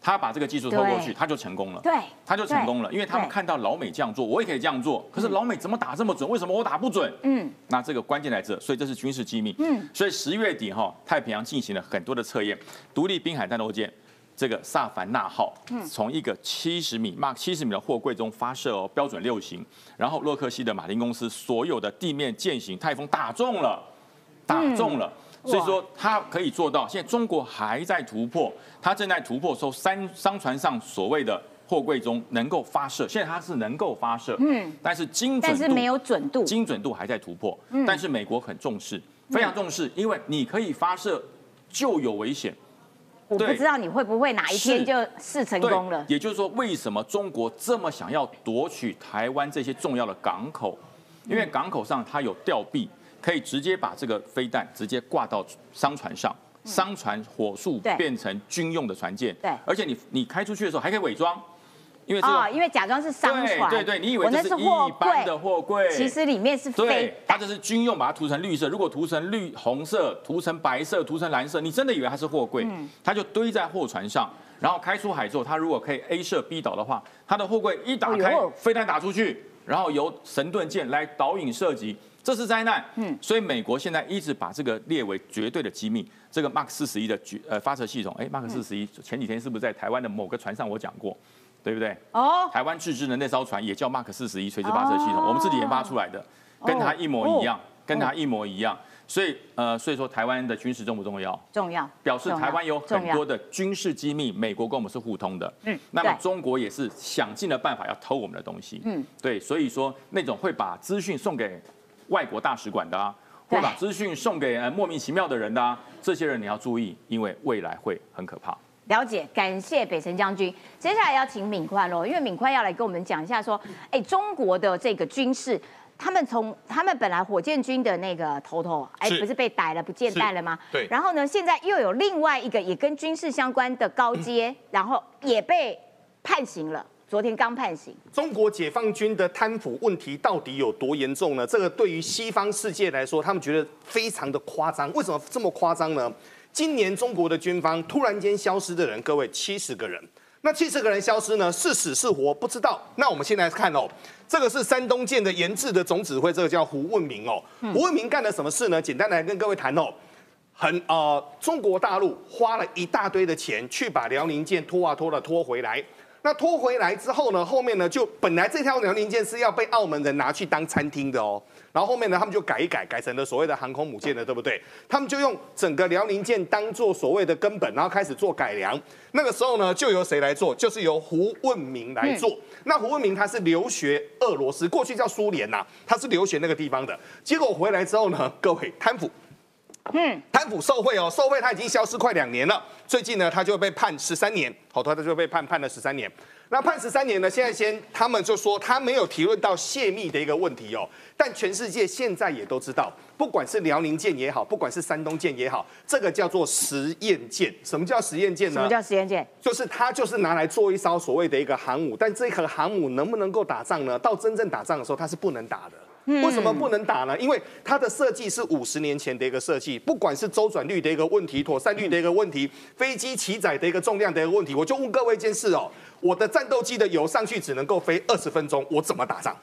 Speaker 2: 他把这个技术偷过去，他就成功了。
Speaker 1: 对
Speaker 2: 他就成功了，因为他们看到老美这样做，我也可以这样做。可是老美怎么打这么准？为什么我打不准？
Speaker 1: 嗯，
Speaker 2: 那这个关键在这，所以这是军事机密。
Speaker 1: 嗯，
Speaker 2: 所以十月底哈，太平洋进行了很多的测验，独立滨海战斗舰。这个萨凡纳号从一个七十米 Mark 七十米的货柜中发射哦，标准六型，然后洛克希的马丁公司所有的地面舰型泰风打中了，打中了。所以说它可以做到，现在中国还在突破，它正在突破说三商船上所谓的货柜中能够发射，现在它是能够发射，嗯，但是精准度
Speaker 1: 但是没有准度。
Speaker 2: 精准度还在突破，
Speaker 1: 嗯
Speaker 2: 但是美国很重视，非常重视，因为你可以发射就有危险。对
Speaker 1: 我不知道你会不会哪一天就试成功了。
Speaker 2: 也就是说，为什么中国这么想要夺取台湾这些重要的港口？因为港口上它有吊臂，可以直接把这个飞弹直接挂到商船上，商船火速变成军用的船舰。
Speaker 1: 对。
Speaker 2: 而且你你开出去的时候还可以伪装，因为这个
Speaker 1: 哦，因为假装是商船，
Speaker 2: 对对对，你以为这是一
Speaker 1: 货
Speaker 2: 般的
Speaker 1: 柜，
Speaker 2: 货柜，
Speaker 1: 其实里面是
Speaker 2: 对
Speaker 1: 飞，
Speaker 2: 它这是军用，把它涂成绿色。如果涂成绿红色、涂成白色、涂成蓝色，你真的以为它是货柜，
Speaker 1: 嗯
Speaker 2: 它就堆在货船上，然后开出海之后，它如果可以 A 射 B 导的话，它的货柜一打开飞弹打出去，然后由神盾舰来导引射击。这是灾难，嗯，所以美国现在一直把这个列为绝对的机密。这个 Mark 四十一的决呃发射系统，哎，Mark 四十一前几天是不是在台湾的某个船上我讲过，对不对？
Speaker 1: 哦，
Speaker 2: 台湾自制的那艘船也叫 Mark 四十一垂直发射系统，
Speaker 1: 哦
Speaker 2: 我们自己研发出来的，跟它一模一样
Speaker 1: 哦，
Speaker 2: 跟它一模一样。所以呃，所以说台湾的军事重不重要？
Speaker 1: 重要，
Speaker 2: 表示台湾有很多的军事机密，美国跟我们是互通的。
Speaker 1: 嗯
Speaker 2: 那么中国也是想尽了办法要偷我们的东西。
Speaker 1: 嗯
Speaker 2: 嗯，对，所以说那种会把资讯送给外国大使馆的啊，
Speaker 1: 对
Speaker 2: 或把资讯送给呃莫名其妙的人的啊，这些人你要注意，因为未来会很可怕。
Speaker 1: 了解，感谢北辰将军。接下来要请敏宽喽，因为敏宽要来跟我们讲一下说，哎，中国的这个军事，他们从他们本来火箭军的那个头头，哎，
Speaker 9: 是
Speaker 1: 不是被逮了不见带了吗？
Speaker 9: 对
Speaker 1: 然后呢，现在又有另外一个也跟军事相关的高阶，然后也被判刑了，昨天刚判刑。
Speaker 9: 中国解放军的贪腐问题到底有多严重呢？这个对于西方世界来说，他们觉得非常的夸张。为什么这么夸张呢？今年中国的军方突然间消失的人，各位七十个人。那七十个人消失呢？是死是活不知道。那我们现在看哦，这个是山东舰的研制的总指挥，这个叫胡问明哦。胡问明干了什么事呢？简单来跟各位谈哦。很呃，中国大陆花了一大堆的钱去把辽宁舰拖啊拖了拖回来。那拖回来之后呢，后面呢就本来这条辽宁舰是要被澳门人拿去当餐厅的哦，然后后面呢他们就改一改，改成了所谓的航空母舰了，对不对？他们就用整个辽宁舰当做所谓的根本，然后开始做改良。那个时候呢，就由谁来做？就是由胡问明来做。那胡问明他是留学俄罗斯，过去叫苏联呐，他是留学那个地方的。结果回来之后呢，各位贪腐。
Speaker 1: 嗯，
Speaker 9: 贪腐受贿哦，受贿他已经消失快两年了。最近呢，他就被判十三年，好，他就被判判了十三年。那判十三年呢，现在先他们就说他没有提论到泄密的一个问题哦，但全世界现在也都知道，不管是辽宁舰也好，不管是山东舰也好，这个叫做实验舰。什么叫实验舰呢？
Speaker 1: 什么叫实验舰？
Speaker 9: 就是它就是拿来做一艘所谓的一个航母，但这颗航母能不能够打仗呢？到真正打仗的时候，它是不能打的。为什么不能打呢？因为它的设计是五十年前的一个设计，不管是周转率的一个问题、妥善率的一个问题、飞机起载的一个重量的一个问题，我就问各位一件事哦：我的战斗机的油上去只能够飞二十分钟，我怎么打仗？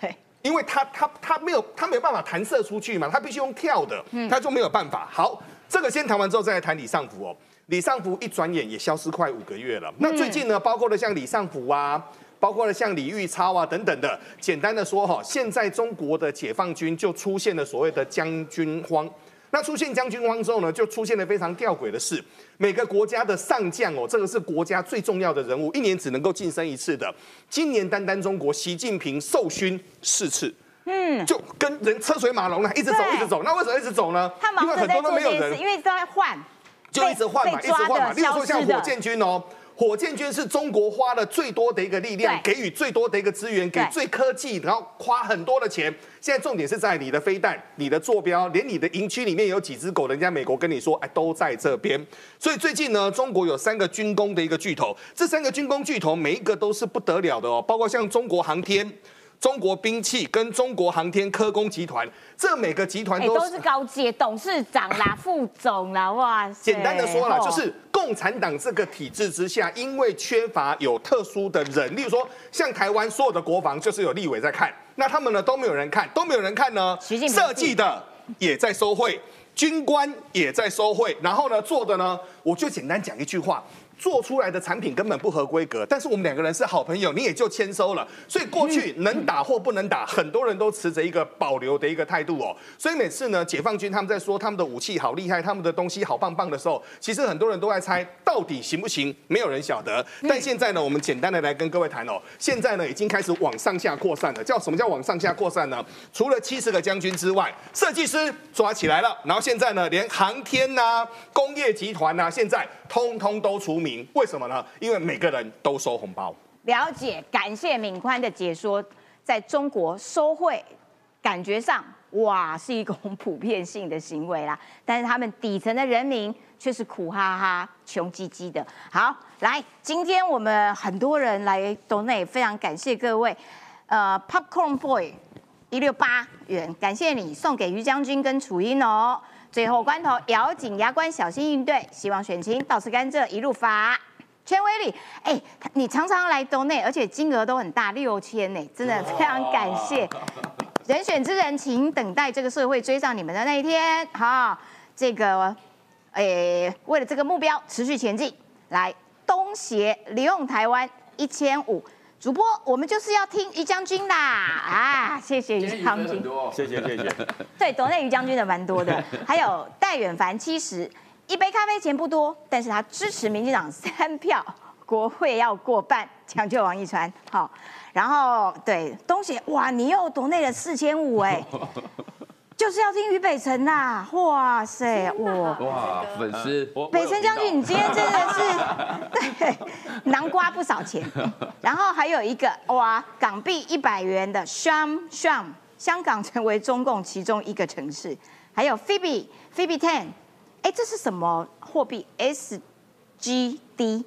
Speaker 1: 对，
Speaker 9: 因因为它它它没有它没有办法弹射出去嘛，它必须用跳的，它就没有办法。好，这个先谈完之后再来谈李尚福哦。李尚福一转眼也消失快五个月了。那最近呢，包括了像李尚福啊，包括了像李玉超啊等等的，简单的说哈，现在中国的解放军就出现了所谓的将军荒。那出现将军荒之后呢，就出现了非常吊诡的事。每个国家的上将哦，这个是国家最重要的人物，一年只能够晋升一次的。今年单单中国，习近平受勋四次，嗯，就跟人车水马龙啊，一直走一直走。那为什么一直走呢？
Speaker 1: 他忙着在做这件事，因为在换，
Speaker 9: 就一直换嘛，一直换嘛。例如说像火箭军哦。火箭军是中国花了最多的一个力量，给予最多的一个资源，给最科技，然后花很多的钱。现在重点是在你的飞弹、你的坐标，连你的营区里面有几只狗，人家美国跟你说，哎，都在这边。所以最近呢，中国有三个军工的一个巨头，这三个军工巨头每一个都是不得了的哦，包括像中国航天。中国兵器跟中国航天科工集团，这每个集团都
Speaker 1: 都是高阶董事长啦、副总啦，哇！
Speaker 9: 简单的说啦，就是共产党这个体制之下，因为缺乏有特殊的人，例如说像台湾所有的国防就是有立委在看，那他们呢都没有人看，都没有人看呢。设计的也在收贿，军官也在收贿，然后呢做的呢，我就简单讲一句话。做出来的产品根本不合规格，但是我们两个人是好朋友，你也就签收了。所以过去能打或不能打，很多人都持着一个保留的一个态度哦。所以每次呢，解放军他们在说他们的武器好厉害，他们的东西好棒棒的时候，其实很多人都在猜到底行不行，没有人晓得。但现在呢，我们简单的来跟各位谈哦，现在呢已经开始往上下扩散了。叫什么叫往上下扩散呢？除了七十个将军之外，设计师抓起来了，然后现在呢，连航天呐、工业集团呐，现在通通都除名。为什么呢？因为每个人都收红包。
Speaker 1: 了解，感谢敏宽的解说。在中国收贿，感觉上哇是一种普遍性的行为啦，但是他们底层的人民却是苦哈哈、穷唧唧的。好，来，今天我们很多人来都内，非常感谢各位。呃，Popcorn Boy 一六八元，感谢你送给于将军跟楚英哦。最后关头，咬紧牙关，小心应对。希望选情倒吃甘蔗，一路发。权威里，哎，你常常来东内，而且金额都很大，六千呢，真的非常感谢。人选之人，请等待这个社会追上你们的那一天。好，这个，哎，为了这个目标持续前进，来东协利用台湾一千五。主播，我们就是要听于将军啦！啊，谢谢于将军，
Speaker 2: 谢谢谢谢。
Speaker 1: 对，国内于将军的蛮多的，还有戴远凡七十，一杯咖啡钱不多，但是他支持民进党三票，国会要过半，抢救王一川。好，然后对东西，哇，你又国内了四千五哎。就是要听于北辰呐！哇塞，哇
Speaker 11: 哇，粉丝
Speaker 1: 北辰将军，你今天真的是 对南瓜不少钱。然后还有一个哇，港币一百元的 Sham Sham，香港成为中共其中一个城市。还有 Phoebe Phoebe Ten，哎，这是什么货币？SGD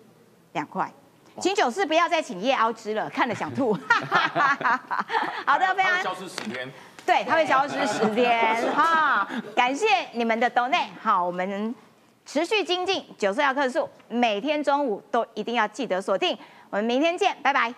Speaker 1: 两块。请九四不要再请叶凹之了，看了想吐。好的，非常
Speaker 2: 消失十天。
Speaker 1: 对，它会消失十天哈。感谢你们的 donate，好，我们持续精进九四幺克数，每天中午都一定要记得锁定。我们明天见，拜拜。